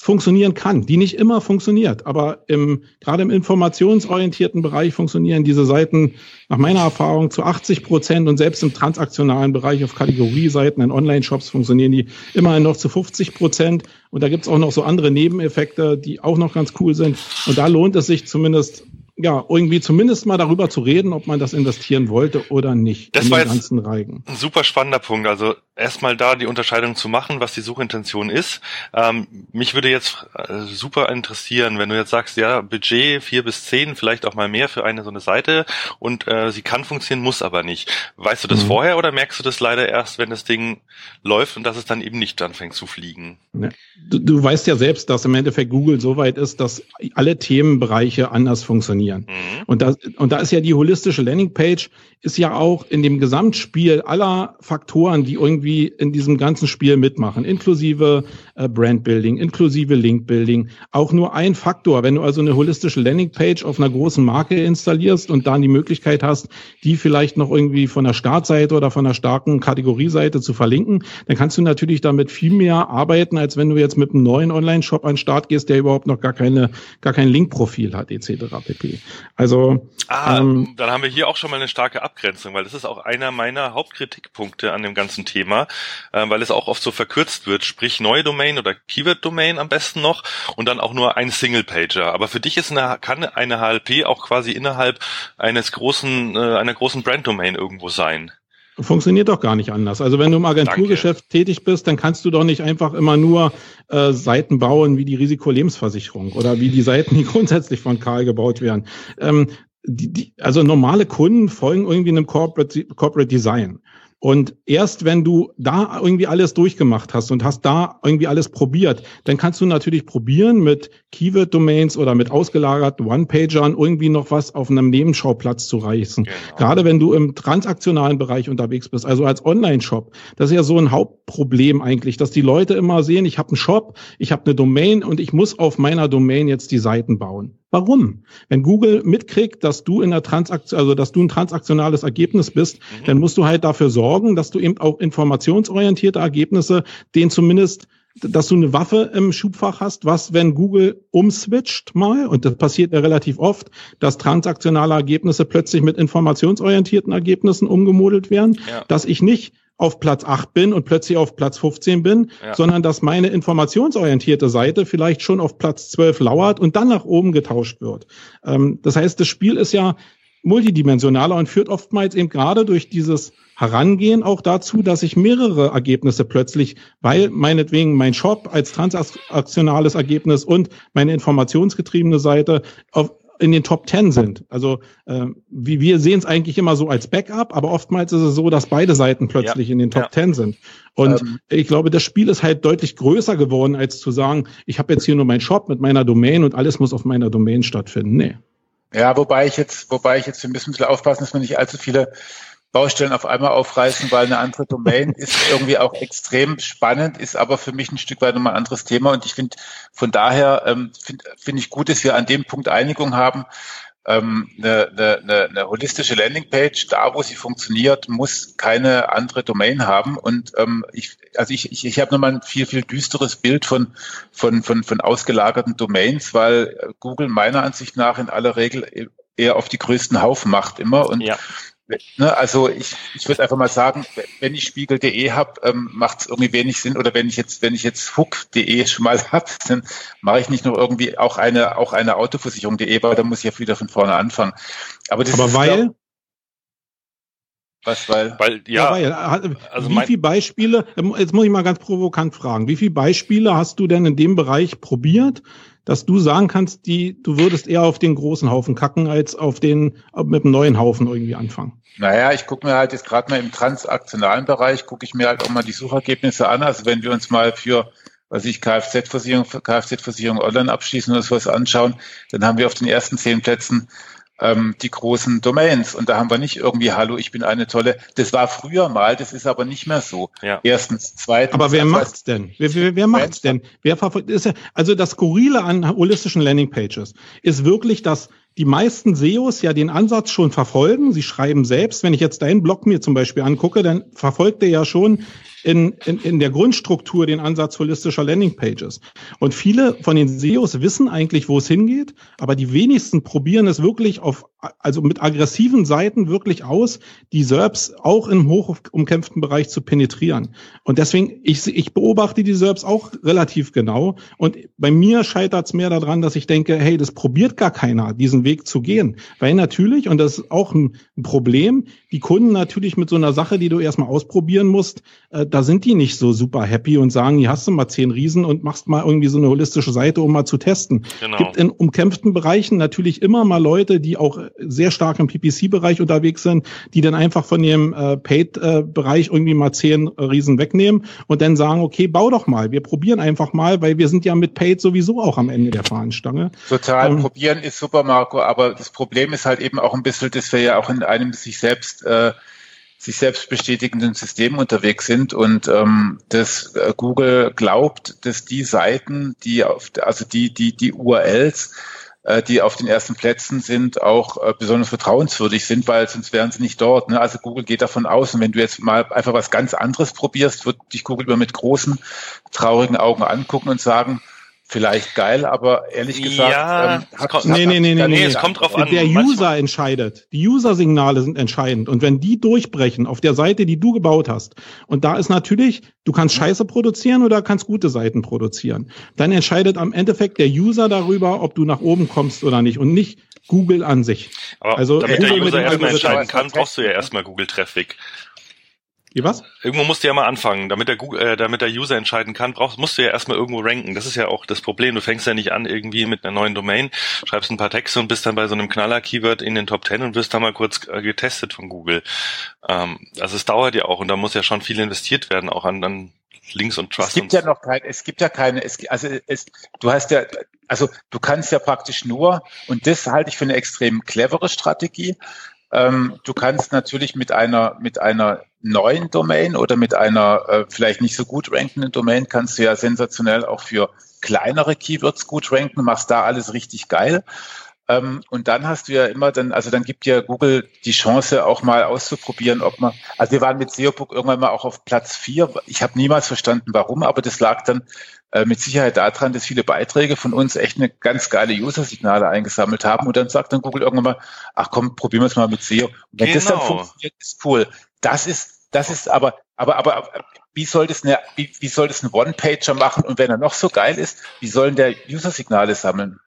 funktionieren kann, die nicht immer funktioniert, aber im, gerade im informationsorientierten Bereich funktionieren diese Seiten nach meiner Erfahrung zu 80 Prozent. Und selbst im transaktionalen Bereich auf Kategorieseiten in Online-Shops funktionieren die immerhin noch zu 50 Prozent. Und da gibt's auch noch so andere Nebeneffekte, die auch noch ganz cool sind. Und da lohnt es sich zumindest ja, irgendwie zumindest mal darüber zu reden, ob man das investieren wollte oder nicht. Das war jetzt ein super spannender Punkt. Also erstmal da die Unterscheidung zu machen, was die Suchintention ist. Ähm, mich würde jetzt äh, super interessieren, wenn du jetzt sagst, ja, Budget vier bis zehn, vielleicht auch mal mehr für eine so eine Seite und äh, sie kann funktionieren, muss aber nicht. Weißt du das mhm. vorher oder merkst du das leider erst, wenn das Ding läuft und dass es dann eben nicht anfängt zu fliegen? Ja. Du, du weißt ja selbst, dass im Endeffekt Google so weit ist, dass alle Themenbereiche anders funktionieren funktionieren. Mhm. Und, da, und da ist ja die holistische Landingpage, ist ja auch in dem Gesamtspiel aller Faktoren, die irgendwie in diesem ganzen Spiel mitmachen, inklusive äh, Brandbuilding, inklusive Linkbuilding, auch nur ein Faktor. Wenn du also eine holistische Landingpage auf einer großen Marke installierst und dann die Möglichkeit hast, die vielleicht noch irgendwie von der Startseite oder von einer starken Kategorieseite zu verlinken, dann kannst du natürlich damit viel mehr arbeiten, als wenn du jetzt mit einem neuen Online-Shop an den Start gehst, der überhaupt noch gar keine, gar kein Linkprofil hat, etc. pp. Also ah, ähm, dann haben wir hier auch schon mal eine starke Abgrenzung, weil das ist auch einer meiner Hauptkritikpunkte an dem ganzen Thema, äh, weil es auch oft so verkürzt wird, sprich neue Domain oder Keyword-Domain am besten noch und dann auch nur ein Single-Pager. Aber für dich ist eine, kann eine HLP auch quasi innerhalb eines großen, äh, einer großen Brand-Domain irgendwo sein. Funktioniert doch gar nicht anders. Also wenn du im Agenturgeschäft Danke. tätig bist, dann kannst du doch nicht einfach immer nur äh, Seiten bauen wie die Risikolebensversicherung oder wie die Seiten, die [LAUGHS] grundsätzlich von Karl gebaut werden. Ähm, die, die, also normale Kunden folgen irgendwie einem Corporate, Corporate Design. Und erst wenn du da irgendwie alles durchgemacht hast und hast da irgendwie alles probiert, dann kannst du natürlich probieren mit Keyword-Domains oder mit ausgelagerten One-Pagern irgendwie noch was auf einem Nebenschauplatz zu reißen. Genau. Gerade wenn du im transaktionalen Bereich unterwegs bist, also als Online-Shop. Das ist ja so ein Hauptproblem eigentlich, dass die Leute immer sehen, ich habe einen Shop, ich habe eine Domain und ich muss auf meiner Domain jetzt die Seiten bauen. Warum? Wenn Google mitkriegt, dass du in der Transaktion, also dass du ein transaktionales Ergebnis bist, mhm. dann musst du halt dafür sorgen, dass du eben auch informationsorientierte Ergebnisse, den zumindest dass du eine Waffe im Schubfach hast, was, wenn Google umswitcht mal, und das passiert ja relativ oft, dass transaktionale Ergebnisse plötzlich mit informationsorientierten Ergebnissen umgemodelt werden, ja. dass ich nicht auf Platz 8 bin und plötzlich auf Platz 15 bin, ja. sondern dass meine informationsorientierte Seite vielleicht schon auf Platz 12 lauert und dann nach oben getauscht wird. Ähm, das heißt, das Spiel ist ja multidimensionaler und führt oftmals eben gerade durch dieses Herangehen auch dazu, dass ich mehrere Ergebnisse plötzlich, weil meinetwegen mein Shop als transaktionales Ergebnis und meine informationsgetriebene Seite auf in den Top Ten sind. Also äh, wie wir sehen es eigentlich immer so als Backup, aber oftmals ist es so, dass beide Seiten plötzlich ja. in den Top ja. Ten sind. Und ähm. ich glaube, das Spiel ist halt deutlich größer geworden, als zu sagen, ich habe jetzt hier nur meinen Shop mit meiner Domain und alles muss auf meiner Domain stattfinden. Nee. Ja, wobei ich jetzt, wobei ich jetzt ein bisschen aufpassen, dass man nicht allzu viele Baustellen auf einmal aufreißen, weil eine andere Domain ist irgendwie auch extrem spannend, ist aber für mich ein Stück weit nochmal ein anderes Thema. Und ich finde, von daher ähm, finde find ich gut, dass wir an dem Punkt Einigung haben. Ähm, eine, eine, eine holistische Landingpage, da wo sie funktioniert, muss keine andere Domain haben. Und ähm, ich, also ich, ich, ich habe nochmal ein viel, viel düsteres Bild von, von, von, von ausgelagerten Domains, weil Google meiner Ansicht nach in aller Regel eher auf die größten Haufen macht immer. Und ja. Ne, also ich, ich würde einfach mal sagen, wenn ich spiegel.de habe, ähm, macht es irgendwie wenig Sinn. Oder wenn ich jetzt, wenn ich jetzt hook.de schon mal habe, [LAUGHS] dann mache ich nicht nur irgendwie auch eine, auch eine Autoversicherung.de, weil da muss ich ja wieder von vorne anfangen. Aber, das Aber ist, weil, glaub, Was, weil? Weil, ja. ja weil, äh, also wie viele Beispiele, ähm, jetzt muss ich mal ganz provokant fragen, wie viele Beispiele hast du denn in dem Bereich probiert, dass du sagen kannst, die, du würdest eher auf den großen Haufen kacken, als auf den, mit einem neuen Haufen irgendwie anfangen? Naja, ich gucke mir halt jetzt gerade mal im transaktionalen Bereich, gucke ich mir halt auch mal die Suchergebnisse an. Also wenn wir uns mal für was ich Kfz-Versicherung, Kfz-Versicherung online abschließen oder sowas anschauen, dann haben wir auf den ersten zehn Plätzen ähm, die großen Domains. Und da haben wir nicht irgendwie, hallo, ich bin eine tolle. Das war früher mal, das ist aber nicht mehr so. Ja. Erstens, zweitens. Aber wer macht's denn? Wer, wer, wer macht's denn? Wer verfolgt? Ist ja, also das Skurrile an holistischen Landingpages ist wirklich, dass die meisten SEOs ja den Ansatz schon verfolgen. Sie schreiben selbst, wenn ich jetzt deinen Blog mir zum Beispiel angucke, dann verfolgt er ja schon in, in, in der Grundstruktur den Ansatz holistischer Landingpages. Und viele von den SEOs wissen eigentlich, wo es hingeht, aber die wenigsten probieren es wirklich auf, also mit aggressiven Seiten wirklich aus, die SERPs auch im hoch umkämpften Bereich zu penetrieren. Und deswegen, ich, ich beobachte die SERPs auch relativ genau. Und bei mir scheitert es mehr daran, dass ich denke, hey, das probiert gar keiner, diesen Weg zu gehen. Weil natürlich, und das ist auch ein Problem, die Kunden natürlich mit so einer Sache, die du erstmal ausprobieren musst, äh, da sind die nicht so super happy und sagen, hier hast du mal zehn Riesen und machst mal irgendwie so eine holistische Seite, um mal zu testen. Genau. Gibt in umkämpften Bereichen natürlich immer mal Leute, die auch sehr stark im PPC-Bereich unterwegs sind, die dann einfach von ihrem äh, Paid-Bereich irgendwie mal zehn Riesen wegnehmen und dann sagen, okay, bau doch mal, wir probieren einfach mal, weil wir sind ja mit Paid sowieso auch am Ende der Fahnenstange. Total, ähm, probieren ist super, Marco, aber das Problem ist halt eben auch ein bisschen, dass wir ja auch in einem sich selbst äh, sich selbst bestätigenden System unterwegs sind und ähm, dass äh, Google glaubt, dass die Seiten, die auf, also die die die URLs, äh, die auf den ersten Plätzen sind, auch äh, besonders vertrauenswürdig sind, weil sonst wären sie nicht dort. Ne? Also Google geht davon aus, und wenn du jetzt mal einfach was ganz anderes probierst, wird dich Google immer mit großen traurigen Augen angucken und sagen, vielleicht geil, aber ehrlich gesagt, ja, ähm, hat, kommt, nee, nee, nee, nee, nee, es kommt drauf an. Der User manchmal. entscheidet. Die User-Signale sind entscheidend. Und wenn die durchbrechen auf der Seite, die du gebaut hast, und da ist natürlich, du kannst Scheiße produzieren oder kannst gute Seiten produzieren, dann entscheidet am Endeffekt der User darüber, ob du nach oben kommst oder nicht und nicht Google an sich. Aber also damit der User erstmal entscheiden kann, brauchst du ja erstmal Google Traffic. Wie was? Irgendwo musst du ja mal anfangen. Damit der, Google, äh, damit der User entscheiden kann, brauchst, musst du ja erstmal irgendwo ranken. Das ist ja auch das Problem. Du fängst ja nicht an irgendwie mit einer neuen Domain, schreibst ein paar Texte und bist dann bei so einem Knaller-Keyword in den Top 10 und wirst da mal kurz äh, getestet von Google. Ähm, also es dauert ja auch und da muss ja schon viel investiert werden, auch an, an Links und Trust. Es gibt ja noch keine, es gibt ja keine, es, also es, du hast ja, also du kannst ja praktisch nur, und das halte ich für eine extrem clevere Strategie, ähm, du kannst natürlich mit einer, mit einer neuen Domain oder mit einer äh, vielleicht nicht so gut rankenden Domain kannst du ja sensationell auch für kleinere Keywords gut ranken, machst da alles richtig geil. Ähm, und dann hast du ja immer dann, also dann gibt dir Google die Chance auch mal auszuprobieren, ob man, also wir waren mit SEObook irgendwann mal auch auf Platz vier. Ich habe niemals verstanden, warum, aber das lag dann äh, mit Sicherheit daran, dass viele Beiträge von uns echt eine ganz geile User-Signale eingesammelt haben. Und dann sagt dann Google irgendwann mal, ach komm, probieren wir es mal mit SEO. Und wenn genau. das dann genau. funktioniert, ist cool. Das ist, das ist aber, aber, aber, wie soll das eine, wie, wie soll das ein One-Pager machen? Und wenn er noch so geil ist, wie sollen der User-Signale sammeln?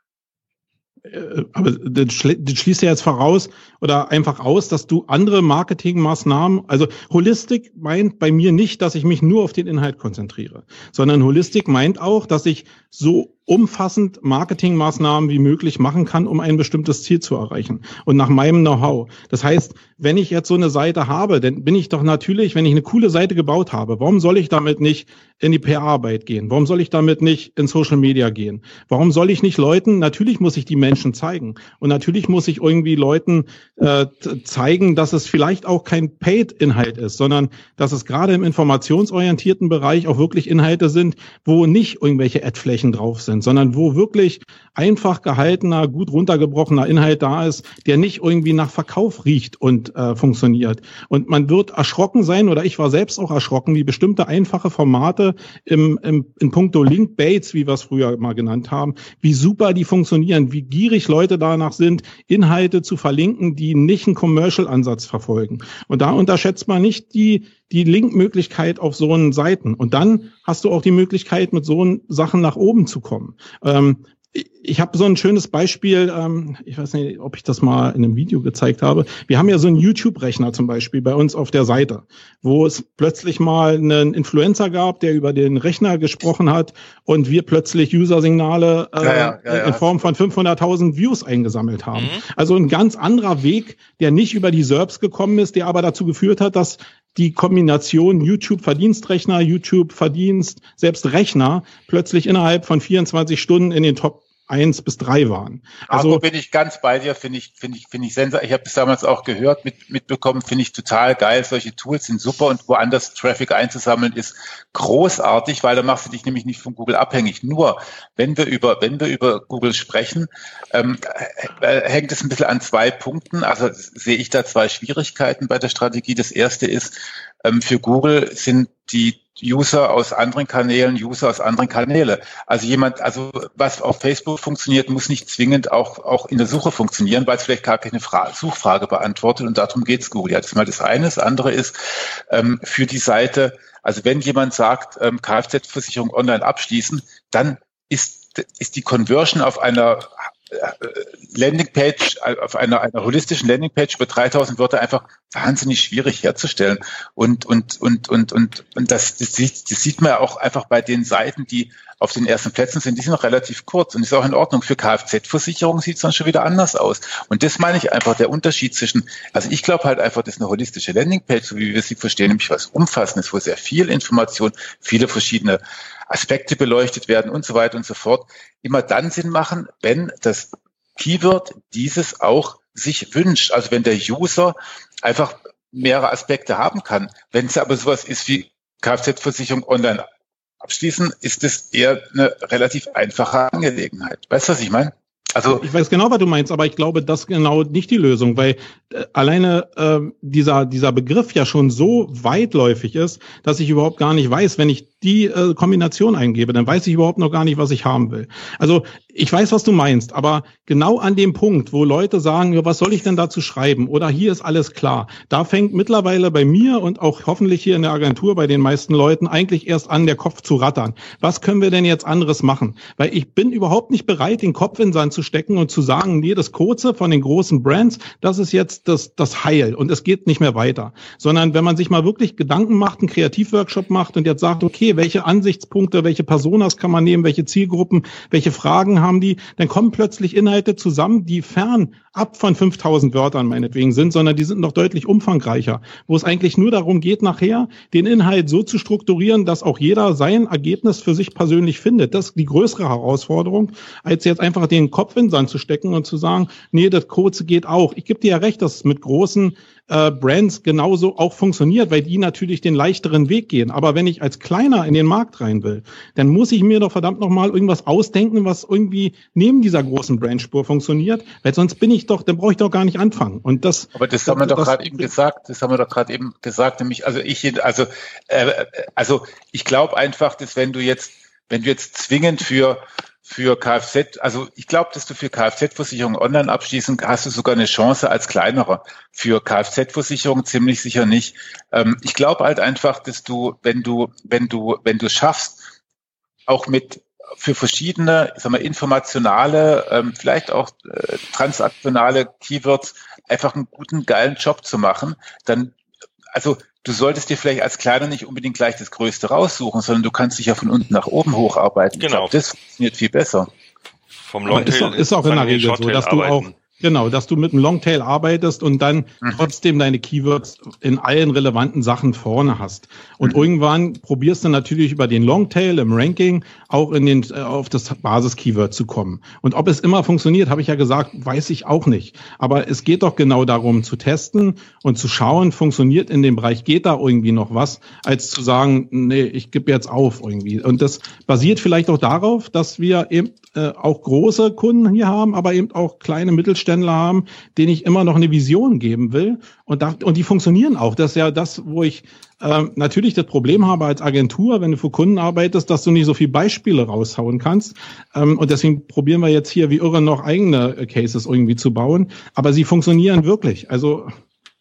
Äh, aber das, schließt ja jetzt voraus oder einfach aus, dass du andere Marketingmaßnahmen, also Holistik meint bei mir nicht, dass ich mich nur auf den Inhalt konzentriere, sondern Holistik meint auch, dass ich so umfassend Marketingmaßnahmen wie möglich machen kann, um ein bestimmtes Ziel zu erreichen. Und nach meinem Know-how. Das heißt, wenn ich jetzt so eine Seite habe, dann bin ich doch natürlich, wenn ich eine coole Seite gebaut habe, warum soll ich damit nicht in die PR-Arbeit gehen? Warum soll ich damit nicht in Social Media gehen? Warum soll ich nicht Leuten, natürlich muss ich die Menschen zeigen. Und natürlich muss ich irgendwie Leuten äh, zeigen, dass es vielleicht auch kein Paid-Inhalt ist, sondern dass es gerade im informationsorientierten Bereich auch wirklich Inhalte sind, wo nicht irgendwelche Ad-Flächen drauf sind sind, sondern wo wirklich einfach gehaltener, gut runtergebrochener Inhalt da ist, der nicht irgendwie nach Verkauf riecht und äh, funktioniert. Und man wird erschrocken sein, oder ich war selbst auch erschrocken, wie bestimmte einfache Formate im, im, in puncto Link-Baits, wie wir es früher mal genannt haben, wie super die funktionieren, wie gierig Leute danach sind, Inhalte zu verlinken, die nicht einen Commercial-Ansatz verfolgen. Und da unterschätzt man nicht die die Linkmöglichkeit auf so einen Seiten. Und dann hast du auch die Möglichkeit, mit so Sachen nach oben zu kommen. Ähm, ich habe so ein schönes Beispiel, ähm, ich weiß nicht, ob ich das mal in einem Video gezeigt habe. Wir haben ja so einen YouTube-Rechner zum Beispiel bei uns auf der Seite, wo es plötzlich mal einen Influencer gab, der über den Rechner gesprochen hat und wir plötzlich User-Signale äh, ja, ja, ja, in Form von 500.000 Views eingesammelt haben. Mhm. Also ein ganz anderer Weg, der nicht über die SERPs gekommen ist, der aber dazu geführt hat, dass die Kombination YouTube-Verdienstrechner, YouTube-Verdienst, selbst Rechner plötzlich innerhalb von 24 Stunden in den Top eins bis drei waren. Also Aber bin ich ganz bei dir, finde ich, finde ich, finde ich sensationell. Ich habe das damals auch gehört, mit, mitbekommen, finde ich total geil. Solche Tools sind super und woanders Traffic einzusammeln ist großartig, weil da machst du dich nämlich nicht von Google abhängig. Nur wenn wir über, wenn wir über Google sprechen, ähm, äh, hängt es ein bisschen an zwei Punkten. Also sehe ich da zwei Schwierigkeiten bei der Strategie. Das erste ist, ähm, für Google sind die User aus anderen Kanälen, User aus anderen Kanäle. Also jemand, also was auf Facebook funktioniert, muss nicht zwingend auch, auch in der Suche funktionieren, weil es vielleicht gar keine Fra Suchfrage beantwortet und darum geht's Google. Ja, das ist mal das eine. Das andere ist ähm, für die Seite, also wenn jemand sagt, ähm, Kfz-Versicherung online abschließen, dann ist, ist die Conversion auf einer Landingpage, auf einer, einer holistischen Landingpage über 3000 Wörter einfach wahnsinnig schwierig herzustellen. Und, und, und, und, und, und das, das, sieht, das sieht man ja auch einfach bei den Seiten, die auf den ersten Plätzen sind, die sind noch relativ kurz und ist auch in Ordnung. Für Kfz-Versicherungen sieht es dann schon wieder anders aus. Und das meine ich einfach, der Unterschied zwischen, also ich glaube halt einfach, das ist eine holistische Landingpage, so wie wir sie verstehen, nämlich was Umfassendes, wo sehr viel Information, viele verschiedene Aspekte beleuchtet werden und so weiter und so fort, immer dann Sinn machen, wenn das Keyword dieses auch sich wünscht. Also wenn der User einfach mehrere Aspekte haben kann. Wenn es aber sowas ist wie Kfz-Versicherung online abschließen, ist es eher eine relativ einfache Angelegenheit. Weißt du, was ich meine? Also ich weiß genau, was du meinst, aber ich glaube, das ist genau nicht die Lösung, weil alleine äh, dieser dieser Begriff ja schon so weitläufig ist, dass ich überhaupt gar nicht weiß, wenn ich die äh, Kombination eingebe, dann weiß ich überhaupt noch gar nicht, was ich haben will. Also ich weiß, was du meinst, aber genau an dem Punkt, wo Leute sagen, was soll ich denn dazu schreiben? Oder hier ist alles klar. Da fängt mittlerweile bei mir und auch hoffentlich hier in der Agentur bei den meisten Leuten eigentlich erst an, der Kopf zu rattern. Was können wir denn jetzt anderes machen? Weil ich bin überhaupt nicht bereit, den Kopf in den Sand zu stecken und zu sagen, nee, das Kurze von den großen Brands, das ist jetzt das, das Heil und es geht nicht mehr weiter. Sondern wenn man sich mal wirklich Gedanken macht, einen Kreativworkshop macht und jetzt sagt, okay, welche Ansichtspunkte, welche Personas kann man nehmen, welche Zielgruppen, welche Fragen haben die, dann kommen plötzlich Inhalte zusammen, die fern ab von 5000 Wörtern meinetwegen sind, sondern die sind noch deutlich umfangreicher, wo es eigentlich nur darum geht, nachher den Inhalt so zu strukturieren, dass auch jeder sein Ergebnis für sich persönlich findet. Das ist die größere Herausforderung, als jetzt einfach den Kopf in den Sand zu stecken und zu sagen, nee, das Kurze geht auch. Ich gebe dir ja recht, dass es mit großen äh, Brands genauso auch funktioniert, weil die natürlich den leichteren Weg gehen. Aber wenn ich als Kleiner in den Markt rein will, dann muss ich mir doch verdammt nochmal irgendwas ausdenken, was irgendwie neben dieser großen Brandspur funktioniert, weil sonst bin ich doch, dann brauche ich doch gar nicht anfangen. Und das. Aber das haben wir doch gerade eben gesagt. Das haben wir doch gerade eben gesagt, nämlich also ich also äh, also ich glaube einfach, dass wenn du jetzt wenn du jetzt zwingend für für Kfz, also ich glaube, dass du für Kfz-Versicherung online abschließen, hast du sogar eine Chance als kleinerer. Für Kfz-Versicherung ziemlich sicher nicht. Ähm, ich glaube halt einfach, dass du, wenn du, wenn du, wenn du schaffst, auch mit für verschiedene, ich sag mal, informationale, ähm, vielleicht auch äh, transaktionale Keywords einfach einen guten, geilen Job zu machen, dann, also du solltest dir vielleicht als Kleiner nicht unbedingt gleich das Größte raussuchen, sondern du kannst dich ja von unten nach oben hocharbeiten. Genau. Glaub, das funktioniert viel besser. Vom Longtail ist, ist auch in der Regel so, dass du auch Genau, dass du mit einem Longtail arbeitest und dann mhm. trotzdem deine Keywords in allen relevanten Sachen vorne hast. Und mhm. irgendwann probierst du natürlich über den Longtail im Ranking auch in den, äh, auf das Basis-Keyword zu kommen. Und ob es immer funktioniert, habe ich ja gesagt, weiß ich auch nicht. Aber es geht doch genau darum zu testen und zu schauen, funktioniert in dem Bereich, geht da irgendwie noch was, als zu sagen, nee, ich gebe jetzt auf irgendwie. Und das basiert vielleicht auch darauf, dass wir eben äh, auch große Kunden hier haben, aber eben auch kleine Mittelständler Mittelständler haben, denen ich immer noch eine Vision geben will. Und, da, und die funktionieren auch. Das ist ja das, wo ich äh, natürlich das Problem habe als Agentur, wenn du für Kunden arbeitest, dass du nicht so viele Beispiele raushauen kannst. Ähm, und deswegen probieren wir jetzt hier wie irre noch eigene äh, Cases irgendwie zu bauen. Aber sie funktionieren wirklich. Also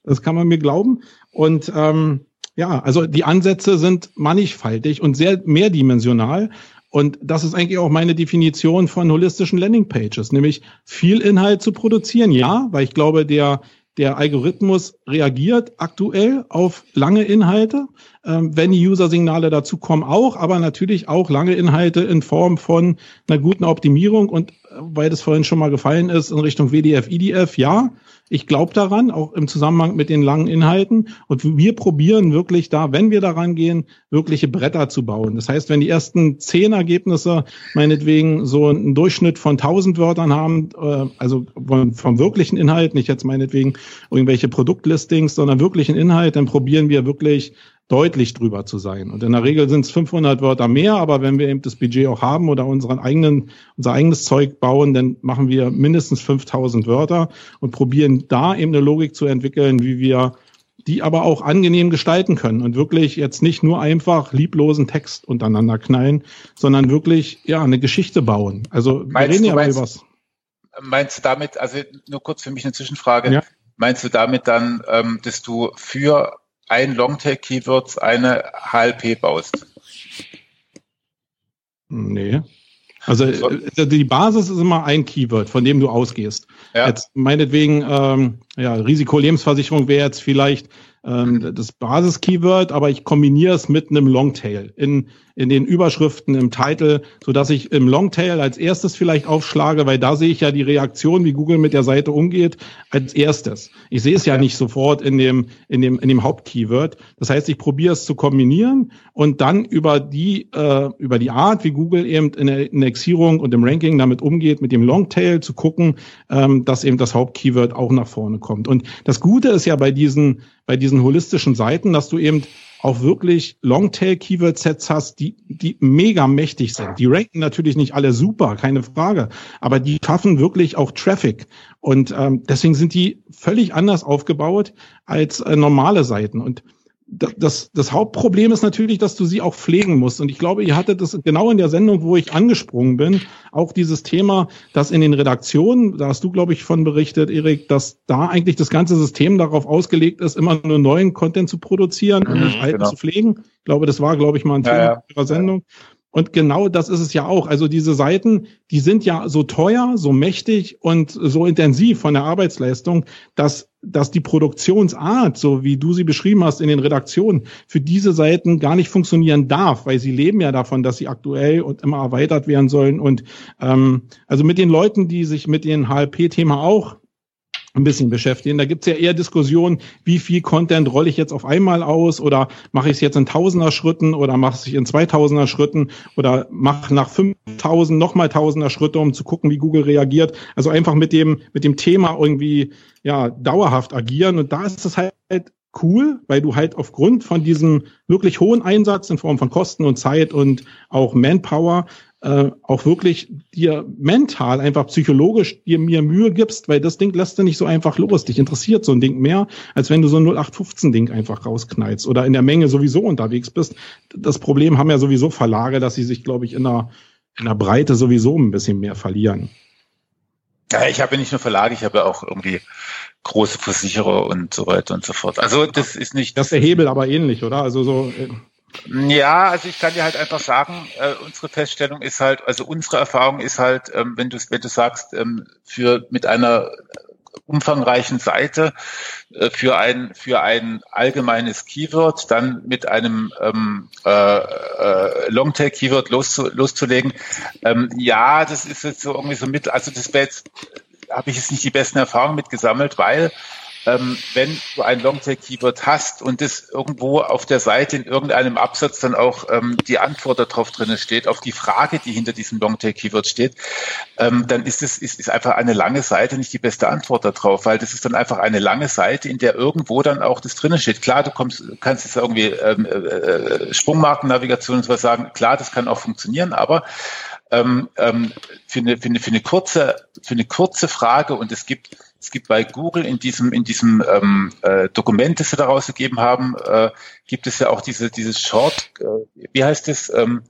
das kann man mir glauben. Und ähm, ja, also die Ansätze sind mannigfaltig und sehr mehrdimensional. Und das ist eigentlich auch meine Definition von holistischen Landingpages, nämlich viel Inhalt zu produzieren. Ja, weil ich glaube, der, der Algorithmus reagiert aktuell auf lange Inhalte, ähm, wenn die User-Signale dazu kommen auch, aber natürlich auch lange Inhalte in Form von einer guten Optimierung und äh, weil das vorhin schon mal gefallen ist in Richtung WDF, IDF, ja, ich glaube daran, auch im Zusammenhang mit den langen Inhalten. Und wir probieren wirklich da, wenn wir daran gehen, wirkliche Bretter zu bauen. Das heißt, wenn die ersten zehn Ergebnisse meinetwegen so einen Durchschnitt von 1000 Wörtern haben, äh, also von, vom wirklichen Inhalt, nicht jetzt meinetwegen irgendwelche Produktlistings, sondern wirklichen Inhalt, dann probieren wir wirklich deutlich drüber zu sein. Und in der Regel sind es 500 Wörter mehr, aber wenn wir eben das Budget auch haben oder unseren eigenen, unser eigenes Zeug bauen, dann machen wir mindestens 5000 Wörter und probieren da eben eine Logik zu entwickeln, wie wir die aber auch angenehm gestalten können und wirklich jetzt nicht nur einfach lieblosen Text untereinander knallen, sondern wirklich ja eine Geschichte bauen. Also wir reden ja über was. Meinst du damit, also nur kurz für mich eine Zwischenfrage, ja. meinst du damit dann, ähm, dass du für ein Longtail-Keywords eine HLP baust? Nee. Also äh, die Basis ist immer ein Keyword, von dem du ausgehst. Ja. Jetzt meinetwegen, ähm, ja, Risikolebensversicherung wäre jetzt vielleicht ähm, das Basis-Keyword, aber ich kombiniere es mit einem Longtail in, in den Überschriften, im Titel, so dass ich im Longtail als erstes vielleicht aufschlage, weil da sehe ich ja die Reaktion, wie Google mit der Seite umgeht, als erstes. Ich sehe es ja nicht sofort in dem, in dem, in dem Hauptkeyword. Das heißt, ich probiere es zu kombinieren und dann über die, äh, über die Art, wie Google eben in der Indexierung und im Ranking damit umgeht, mit dem Longtail zu gucken, ähm, dass eben das Hauptkeyword auch nach vorne kommt. Und das Gute ist ja bei diesen, bei diesen holistischen Seiten, dass du eben auch wirklich Longtail-Keyword-Sets hast, die, die mega mächtig sind. Die ranken natürlich nicht alle super, keine Frage, aber die schaffen wirklich auch Traffic. Und ähm, deswegen sind die völlig anders aufgebaut als äh, normale Seiten. Und das, das Hauptproblem ist natürlich, dass du sie auch pflegen musst. Und ich glaube, ihr hattet das genau in der Sendung, wo ich angesprungen bin, auch dieses Thema, dass in den Redaktionen, da hast du, glaube ich, von berichtet, Erik, dass da eigentlich das ganze System darauf ausgelegt ist, immer nur neuen Content zu produzieren und nicht mhm, alten genau. zu pflegen. Ich glaube, das war, glaube ich, mal ein Thema ja, ja. ihrer Sendung. Und genau das ist es ja auch. Also diese Seiten, die sind ja so teuer, so mächtig und so intensiv von der Arbeitsleistung, dass, dass die Produktionsart, so wie du sie beschrieben hast in den Redaktionen, für diese Seiten gar nicht funktionieren darf, weil sie leben ja davon, dass sie aktuell und immer erweitert werden sollen. Und ähm, also mit den Leuten, die sich mit dem HLP-Thema auch ein bisschen beschäftigen. Da gibt's ja eher Diskussionen, wie viel Content rolle ich jetzt auf einmal aus oder mache ich es jetzt in Tausender Schritten oder mache ich in Zweitausender Schritten oder mache nach 5000 nochmal Tausender Schritte, um zu gucken, wie Google reagiert. Also einfach mit dem, mit dem Thema irgendwie, ja, dauerhaft agieren. Und da ist es halt cool, weil du halt aufgrund von diesem wirklich hohen Einsatz in Form von Kosten und Zeit und auch Manpower äh, auch wirklich dir mental, einfach psychologisch dir mir Mühe gibst, weil das Ding lässt du nicht so einfach los. Dich interessiert so ein Ding mehr, als wenn du so ein 0815-Ding einfach rausknallst oder in der Menge sowieso unterwegs bist. Das Problem haben ja sowieso Verlage, dass sie sich, glaube ich, in der, in der Breite sowieso ein bisschen mehr verlieren. Ja, ich habe ja nicht nur Verlage, ich habe ja auch irgendwie große Versicherer und so weiter und so fort. Also das ist nicht. Das ist der Hebel aber ähnlich, oder? Also so. Ja, also ich kann dir halt einfach sagen, äh, unsere Feststellung ist halt, also unsere Erfahrung ist halt, ähm, wenn du wenn du sagst, ähm, für mit einer umfangreichen Seite äh, für ein für ein allgemeines Keyword dann mit einem ähm, äh, äh, Longtail Keyword loszu, loszulegen. Ähm, ja, das ist jetzt so irgendwie so mit, also das wäre jetzt habe ich jetzt nicht die besten Erfahrungen mitgesammelt, weil ähm, wenn du ein Longtail-Keyword hast und es irgendwo auf der Seite in irgendeinem Absatz dann auch ähm, die Antwort darauf drinnen steht, auf die Frage, die hinter diesem Longtail-Keyword steht, ähm, dann ist es ist, ist einfach eine lange Seite nicht die beste Antwort darauf, weil das ist dann einfach eine lange Seite, in der irgendwo dann auch das drinnen steht. Klar, du kommst, kannst jetzt irgendwie ähm, äh, äh Sprungmarkennavigation und so was sagen, klar, das kann auch funktionieren, aber ähm, ähm, für, eine, für, eine, für, eine kurze, für eine kurze Frage und es gibt es gibt bei Google in diesem, in diesem ähm, äh, Dokument, das sie daraus gegeben haben, äh, gibt es ja auch diese, dieses Short, äh, wie heißt es? Ähm,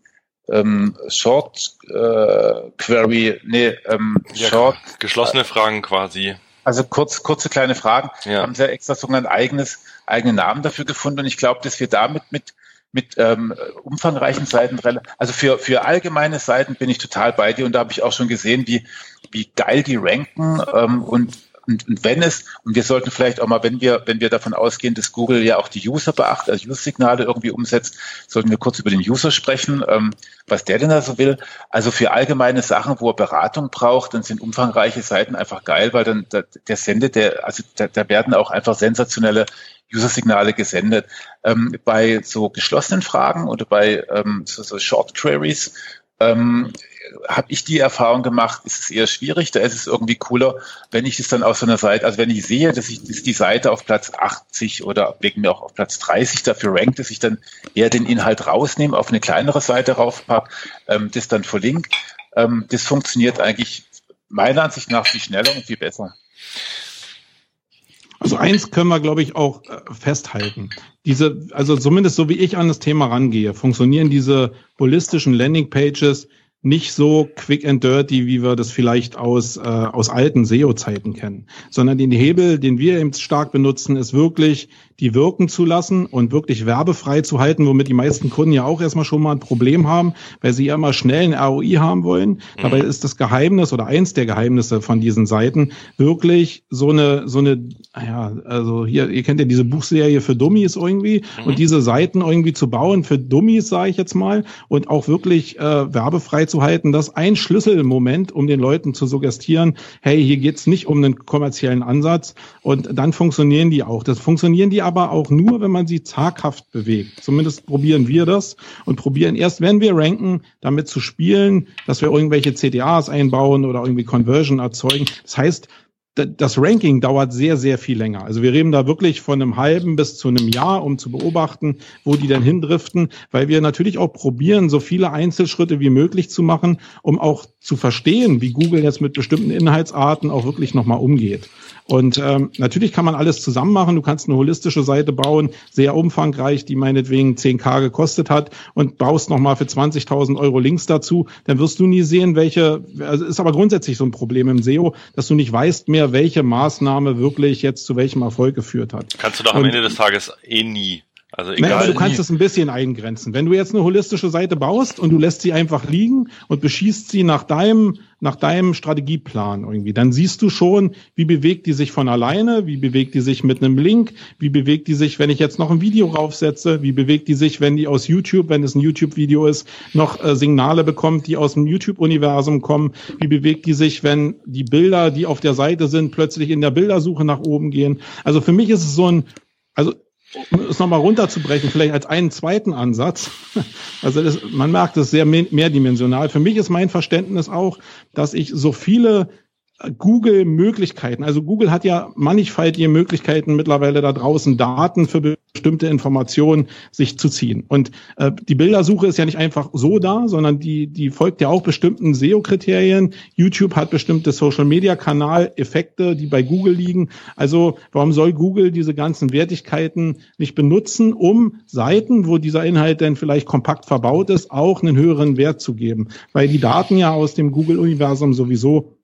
ähm, Short äh, Query, nee, ähm, ja, Short. Geschlossene Fragen quasi. Also kurz, kurze kleine Fragen. Ja. Haben sie ja extra so ein eigenes, eigenen Namen dafür gefunden und ich glaube, dass wir damit mit mit ähm, umfangreichen Seiten, also für, für allgemeine Seiten bin ich total bei dir und da habe ich auch schon gesehen, wie, wie geil die ranken ähm, und und, und wenn es, und wir sollten vielleicht auch mal, wenn wir, wenn wir davon ausgehen, dass Google ja auch die User beachtet, also User-Signale irgendwie umsetzt, sollten wir kurz über den User sprechen, ähm, was der denn da so will. Also für allgemeine Sachen, wo er Beratung braucht, dann sind umfangreiche Seiten einfach geil, weil dann der, der sendet, der, also da, da werden auch einfach sensationelle User-Signale gesendet. Ähm, bei so geschlossenen Fragen oder bei ähm, so, so Short Queries ähm, habe ich die Erfahrung gemacht, ist es eher schwierig. Da ist es irgendwie cooler, wenn ich das dann auf so einer Seite, also wenn ich sehe, dass ich dass die Seite auf Platz 80 oder wegen mir auch auf Platz 30 dafür rankt, dass ich dann eher den Inhalt rausnehme, auf eine kleinere Seite raufpack, ähm, das dann verlinke. Ähm, das funktioniert eigentlich meiner Ansicht nach viel schneller und viel besser. Also eins können wir, glaube ich, auch äh, festhalten. Diese, also zumindest so wie ich an das Thema rangehe, funktionieren diese holistischen Landingpages nicht so quick and dirty, wie wir das vielleicht aus, äh, aus alten SEO-Zeiten kennen, sondern den Hebel, den wir eben stark benutzen, ist wirklich die wirken zu lassen und wirklich werbefrei zu halten, womit die meisten Kunden ja auch erstmal schon mal ein Problem haben, weil sie ja immer schnell ein ROI haben wollen. Mhm. Dabei ist das Geheimnis oder eins der Geheimnisse von diesen Seiten wirklich so eine, so eine, ja, also hier, ihr kennt ja diese Buchserie für Dummies irgendwie mhm. und diese Seiten irgendwie zu bauen für Dummies, sage ich jetzt mal, und auch wirklich äh, werbefrei zu halten, das ein Schlüsselmoment, um den Leuten zu suggestieren, hey, hier geht's nicht um einen kommerziellen Ansatz und dann funktionieren die auch. Das funktionieren die aber auch nur, wenn man sie zaghaft bewegt. Zumindest probieren wir das und probieren erst, wenn wir ranken, damit zu spielen, dass wir irgendwelche CTAs einbauen oder irgendwie Conversion erzeugen. Das heißt, das Ranking dauert sehr, sehr viel länger. Also wir reden da wirklich von einem halben bis zu einem Jahr, um zu beobachten, wo die dann hindriften, weil wir natürlich auch probieren, so viele Einzelschritte wie möglich zu machen, um auch zu verstehen, wie Google jetzt mit bestimmten Inhaltsarten auch wirklich nochmal umgeht. Und ähm, natürlich kann man alles zusammen machen. Du kannst eine holistische Seite bauen, sehr umfangreich, die meinetwegen 10k gekostet hat und baust nochmal für 20.000 Euro Links dazu. Dann wirst du nie sehen, welche, also ist aber grundsätzlich so ein Problem im SEO, dass du nicht weißt mehr, welche Maßnahme wirklich jetzt zu welchem Erfolg geführt hat. Kannst du doch am und, Ende des Tages eh nie. Also egal. Naja, aber du kannst es ein bisschen eingrenzen. Wenn du jetzt eine holistische Seite baust und du lässt sie einfach liegen und beschießt sie nach deinem, nach deinem Strategieplan irgendwie, dann siehst du schon, wie bewegt die sich von alleine, wie bewegt die sich mit einem Link, wie bewegt die sich, wenn ich jetzt noch ein Video raufsetze, wie bewegt die sich, wenn die aus YouTube, wenn es ein YouTube-Video ist, noch äh, Signale bekommt, die aus dem YouTube-Universum kommen, wie bewegt die sich, wenn die Bilder, die auf der Seite sind, plötzlich in der Bildersuche nach oben gehen. Also für mich ist es so ein, also um es nochmal runterzubrechen, vielleicht als einen zweiten Ansatz. [LAUGHS] Also das, man merkt es sehr mehrdimensional. Für mich ist mein Verständnis auch, dass ich so viele Google-Möglichkeiten. Also Google hat ja mannigfaltige Möglichkeiten mittlerweile da draußen Daten für bestimmte Informationen sich zu ziehen. Und äh, die Bildersuche ist ja nicht einfach so da, sondern die, die folgt ja auch bestimmten SEO-Kriterien. YouTube hat bestimmte Social-Media-Kanal-Effekte, die bei Google liegen. Also warum soll Google diese ganzen Wertigkeiten nicht benutzen, um Seiten, wo dieser Inhalt denn vielleicht kompakt verbaut ist, auch einen höheren Wert zu geben? Weil die Daten ja aus dem Google-Universum sowieso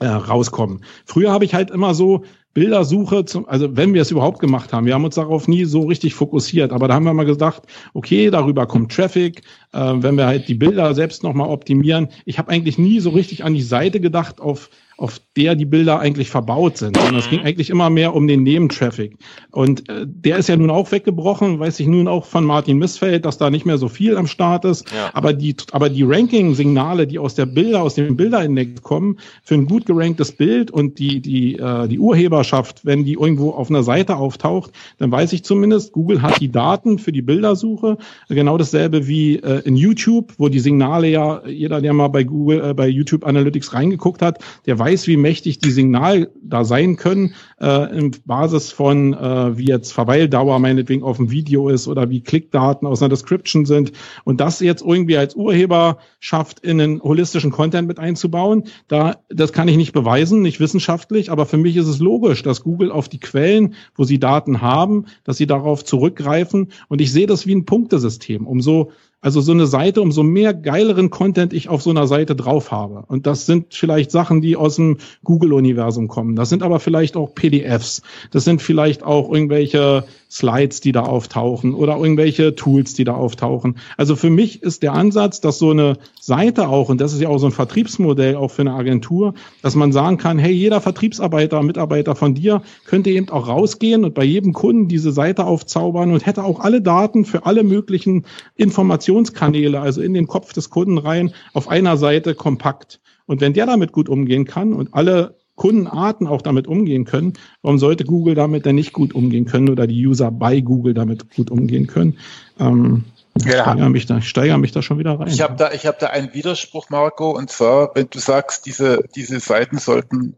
äh, rauskommen. Früher habe ich halt immer so Bildersuche, zum, also wenn wir es überhaupt gemacht haben, wir haben uns darauf nie so richtig fokussiert, aber da haben wir mal gedacht, okay, darüber kommt Traffic, äh, wenn wir halt die Bilder selbst nochmal optimieren. Ich habe eigentlich nie so richtig an die Seite gedacht, auf auf der die Bilder eigentlich verbaut sind, sondern es ging mhm. eigentlich immer mehr um den Nebentraffic. Und äh, der ist ja nun auch weggebrochen, weiß ich nun auch von Martin Missfeld, dass da nicht mehr so viel am Start ist. Ja. Aber die, aber die Ranking-Signale, die aus der Bilder, aus dem Bilderindex kommen, für ein gut geranktes Bild und die, die, äh, die Urheberschaft, wenn die irgendwo auf einer Seite auftaucht, dann weiß ich zumindest, Google hat die Daten für die Bildersuche. Genau dasselbe wie äh, in YouTube, wo die Signale ja, jeder, der mal bei Google, äh, bei YouTube Analytics reingeguckt hat, der weiß, weiß, wie mächtig die Signal da sein können, äh, in Basis von, äh, wie jetzt Verweildauer meinetwegen auf dem Video ist oder wie Klickdaten aus einer Description sind. Und das jetzt irgendwie als Urheber schafft, in einen holistischen Content mit einzubauen, da, das kann ich nicht beweisen, nicht wissenschaftlich, aber für mich ist es logisch, dass Google auf die Quellen, wo sie Daten haben, dass sie darauf zurückgreifen. Und ich sehe das wie ein Punktesystem. Umso also so eine Seite, umso mehr geileren Content ich auf so einer Seite drauf habe. Und das sind vielleicht Sachen, die aus dem Google-Universum kommen. Das sind aber vielleicht auch PDFs. Das sind vielleicht auch irgendwelche Slides, die da auftauchen oder irgendwelche Tools, die da auftauchen. Also für mich ist der Ansatz, dass so eine Seite auch, und das ist ja auch so ein Vertriebsmodell auch für eine Agentur, dass man sagen kann, hey, jeder Vertriebsarbeiter, Mitarbeiter von dir könnte eben auch rausgehen und bei jedem Kunden diese Seite aufzaubern und hätte auch alle Daten für alle möglichen Informationskanäle, also in den Kopf des Kunden rein, auf einer Seite kompakt. Und wenn der damit gut umgehen kann und alle Kundenarten auch damit umgehen können, warum sollte Google damit denn nicht gut umgehen können oder die User bei Google damit gut umgehen können? Ähm, ja. Ich steigere mich, da, steigere mich da schon wieder rein. Ich habe da, ich habe da einen Widerspruch, Marco, und zwar, wenn du sagst, diese, diese Seiten sollten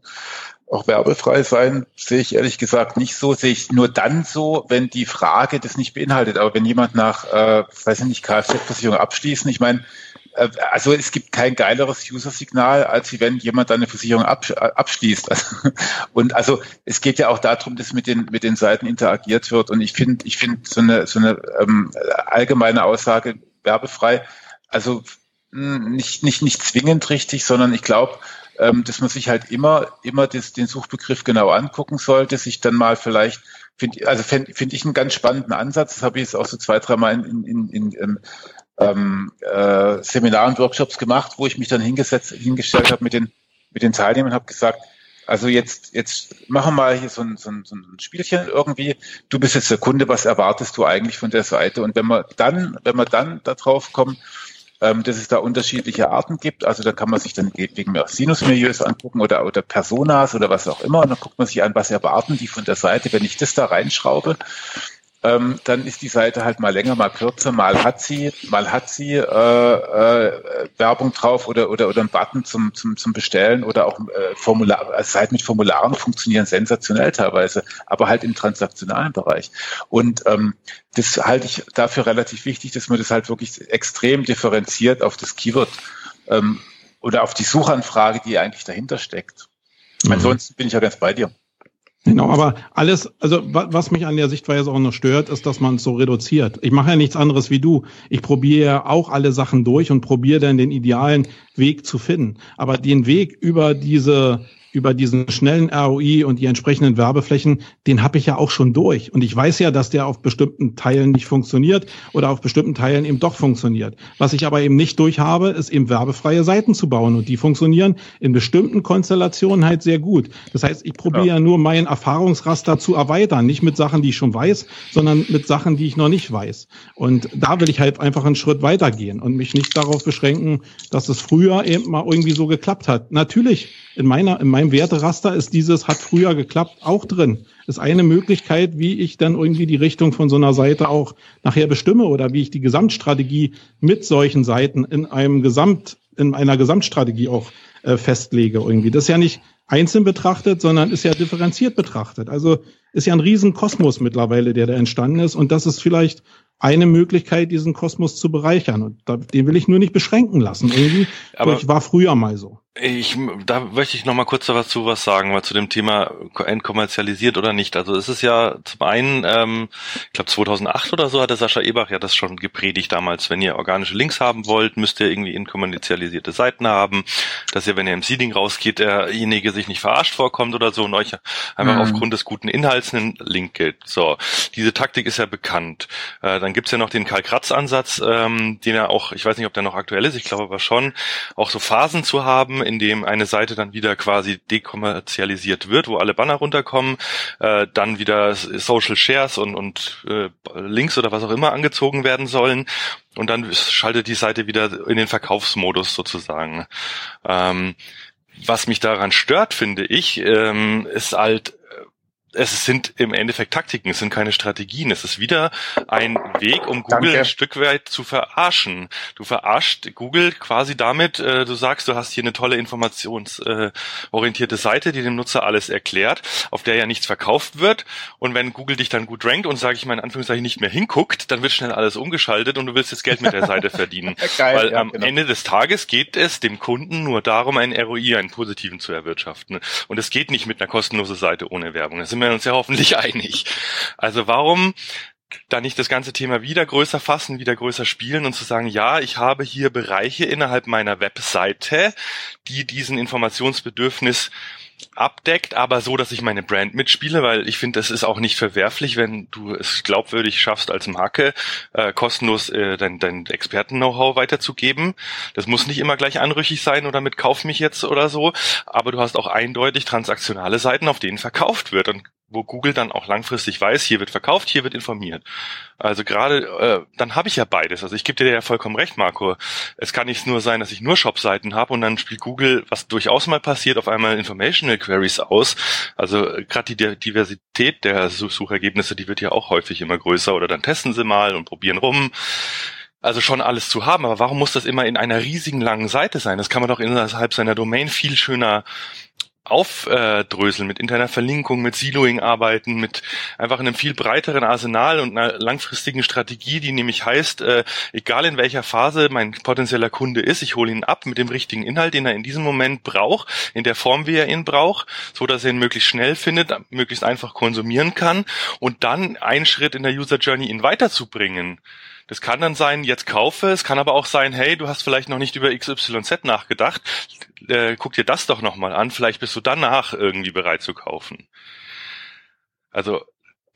auch werbefrei sein, sehe ich ehrlich gesagt nicht so. Sehe ich nur dann so, wenn die Frage das nicht beinhaltet. Aber wenn jemand nach, äh, weiß ich nicht, Kfz-Versicherung abschließen, ich meine, also es gibt kein geileres User-Signal, als wenn jemand eine Versicherung abschließt. [LAUGHS] Und also es geht ja auch darum, dass mit den mit den Seiten interagiert wird. Und ich finde, ich finde so eine so eine ähm, allgemeine Aussage werbefrei, also hm, nicht nicht nicht zwingend richtig, sondern ich glaube, ähm, dass man sich halt immer immer das, den Suchbegriff genau angucken sollte, sich dann mal vielleicht finde also finde find ich einen ganz spannenden Ansatz. Das habe ich jetzt auch so zwei, dreimal in, in, in, in ähm, äh, Seminaren, Workshops gemacht, wo ich mich dann hingesetzt, hingestellt habe mit den, mit den Teilnehmern und habe gesagt, also jetzt, jetzt machen wir mal hier so ein, so, ein, so ein Spielchen irgendwie. Du bist jetzt der Kunde, was erwartest du eigentlich von der Seite? Und wenn wir dann, wenn wir dann darauf kommen, ähm, dass es da unterschiedliche Arten gibt, also da kann man sich dann wegen mehr Sinusmilieus angucken oder, oder Personas oder was auch immer. Und dann guckt man sich an, was erwarten die von der Seite, wenn ich das da reinschraube ähm, dann ist die Seite halt mal länger, mal kürzer, mal hat sie, mal hat sie äh, äh, Werbung drauf oder oder oder ein Button zum zum zum Bestellen oder auch äh, Formular, also Seiten mit Formularen funktionieren sensationell teilweise, aber halt im transaktionalen Bereich. Und ähm, das halte ich dafür relativ wichtig, dass man das halt wirklich extrem differenziert auf das Keyword ähm, oder auf die Suchanfrage, die eigentlich dahinter steckt. Mhm. Ansonsten bin ich ja ganz bei dir. Genau, aber alles, also was mich an der Sichtweise auch noch stört, ist, dass man es so reduziert. Ich mache ja nichts anderes wie du. Ich probiere ja auch alle Sachen durch und probiere dann den idealen Weg zu finden. Aber den Weg über diese über diesen schnellen ROI und die entsprechenden Werbeflächen, den habe ich ja auch schon durch. Und ich weiß ja, dass der auf bestimmten Teilen nicht funktioniert oder auf bestimmten Teilen eben doch funktioniert. Was ich aber eben nicht durch habe, ist eben werbefreie Seiten zu bauen. Und die funktionieren in bestimmten Konstellationen halt sehr gut. Das heißt, ich probiere ja. nur mein Erfahrungsraster zu erweitern. Nicht mit Sachen, die ich schon weiß, sondern mit Sachen, die ich noch nicht weiß. Und da will ich halt einfach einen Schritt weitergehen und mich nicht darauf beschränken, dass es früher eben mal irgendwie so geklappt hat. Natürlich, in meiner, in meinem Werteraster ist dieses hat früher geklappt auch drin. Ist eine Möglichkeit, wie ich dann irgendwie die Richtung von so einer Seite auch nachher bestimme oder wie ich die Gesamtstrategie mit solchen Seiten in einem Gesamt, in einer Gesamtstrategie auch äh, festlege irgendwie. Das ist ja nicht einzeln betrachtet, sondern ist ja differenziert betrachtet. Also ist ja ein Riesenkosmos mittlerweile, der da entstanden ist. Und das ist vielleicht eine Möglichkeit, diesen Kosmos zu bereichern. Und da, den will ich nur nicht beschränken lassen. Irgendwie, [LAUGHS] Aber ich war früher mal so. Ich, da möchte ich noch mal kurz dazu was sagen, weil zu dem Thema entkommerzialisiert oder nicht. Also es ist ja zum einen, ähm, ich glaube 2008 oder so hatte Sascha Ebach ja das schon gepredigt damals, wenn ihr organische Links haben wollt, müsst ihr irgendwie entkommerzialisierte Seiten haben, dass ihr, wenn ihr im Seeding rausgeht, derjenige sich nicht verarscht vorkommt oder so und euch einfach mhm. aufgrund des guten Inhalts einen Link gibt. So, diese Taktik ist ja bekannt. Äh, dann gibt's ja noch den Karl-Kratz-Ansatz, ähm, den er auch, ich weiß nicht, ob der noch aktuell ist, ich glaube aber schon, auch so Phasen zu haben, in dem eine Seite dann wieder quasi dekommerzialisiert wird, wo alle Banner runterkommen, äh, dann wieder Social Shares und, und äh, Links oder was auch immer angezogen werden sollen und dann schaltet die Seite wieder in den Verkaufsmodus sozusagen. Ähm, was mich daran stört, finde ich, ähm, ist halt es sind im Endeffekt Taktiken, es sind keine Strategien. Es ist wieder ein Weg, um Google Danke. ein Stück weit zu verarschen. Du verarscht Google quasi damit, äh, du sagst, du hast hier eine tolle informationsorientierte äh, Seite, die dem Nutzer alles erklärt, auf der ja nichts verkauft wird. Und wenn Google dich dann gut rankt und, sage ich mal in Anführungszeichen, nicht mehr hinguckt, dann wird schnell alles umgeschaltet und du willst jetzt Geld mit der Seite verdienen. [LAUGHS] Geil, Weil ja, am genau. Ende des Tages geht es dem Kunden nur darum, einen ROI, einen positiven zu erwirtschaften. Und es geht nicht mit einer kostenlosen Seite ohne Werbung. Das wir uns ja hoffentlich [LAUGHS] einig. Also warum da nicht das ganze Thema wieder größer fassen, wieder größer spielen und zu sagen, ja, ich habe hier Bereiche innerhalb meiner Webseite, die diesen Informationsbedürfnis abdeckt, aber so, dass ich meine Brand mitspiele, weil ich finde, das ist auch nicht verwerflich, wenn du es glaubwürdig schaffst, als Marke äh, kostenlos äh, dein, dein Experten-Know-how weiterzugeben. Das muss nicht immer gleich anrüchig sein oder mit Kauf mich jetzt oder so, aber du hast auch eindeutig transaktionale Seiten, auf denen verkauft wird. Und wo Google dann auch langfristig weiß, hier wird verkauft, hier wird informiert. Also gerade, äh, dann habe ich ja beides. Also ich gebe dir ja vollkommen recht, Marco. Es kann nicht nur sein, dass ich nur Shop-Seiten habe und dann spielt Google, was durchaus mal passiert, auf einmal Informational Queries aus. Also äh, gerade die Diversität der Suchergebnisse, die wird ja auch häufig immer größer oder dann testen sie mal und probieren rum. Also schon alles zu haben, aber warum muss das immer in einer riesigen langen Seite sein? Das kann man doch innerhalb seiner Domain viel schöner aufdröseln, mit interner Verlinkung, mit Siloing arbeiten, mit einfach einem viel breiteren Arsenal und einer langfristigen Strategie, die nämlich heißt, äh, egal in welcher Phase mein potenzieller Kunde ist, ich hole ihn ab mit dem richtigen Inhalt, den er in diesem Moment braucht, in der Form, wie er ihn braucht, so dass er ihn möglichst schnell findet, möglichst einfach konsumieren kann und dann einen Schritt in der User Journey ihn weiterzubringen. Das kann dann sein, jetzt kaufe, es kann aber auch sein, hey, du hast vielleicht noch nicht über XYZ nachgedacht, äh, guck dir das doch nochmal an, vielleicht bist du danach irgendwie bereit zu kaufen. Also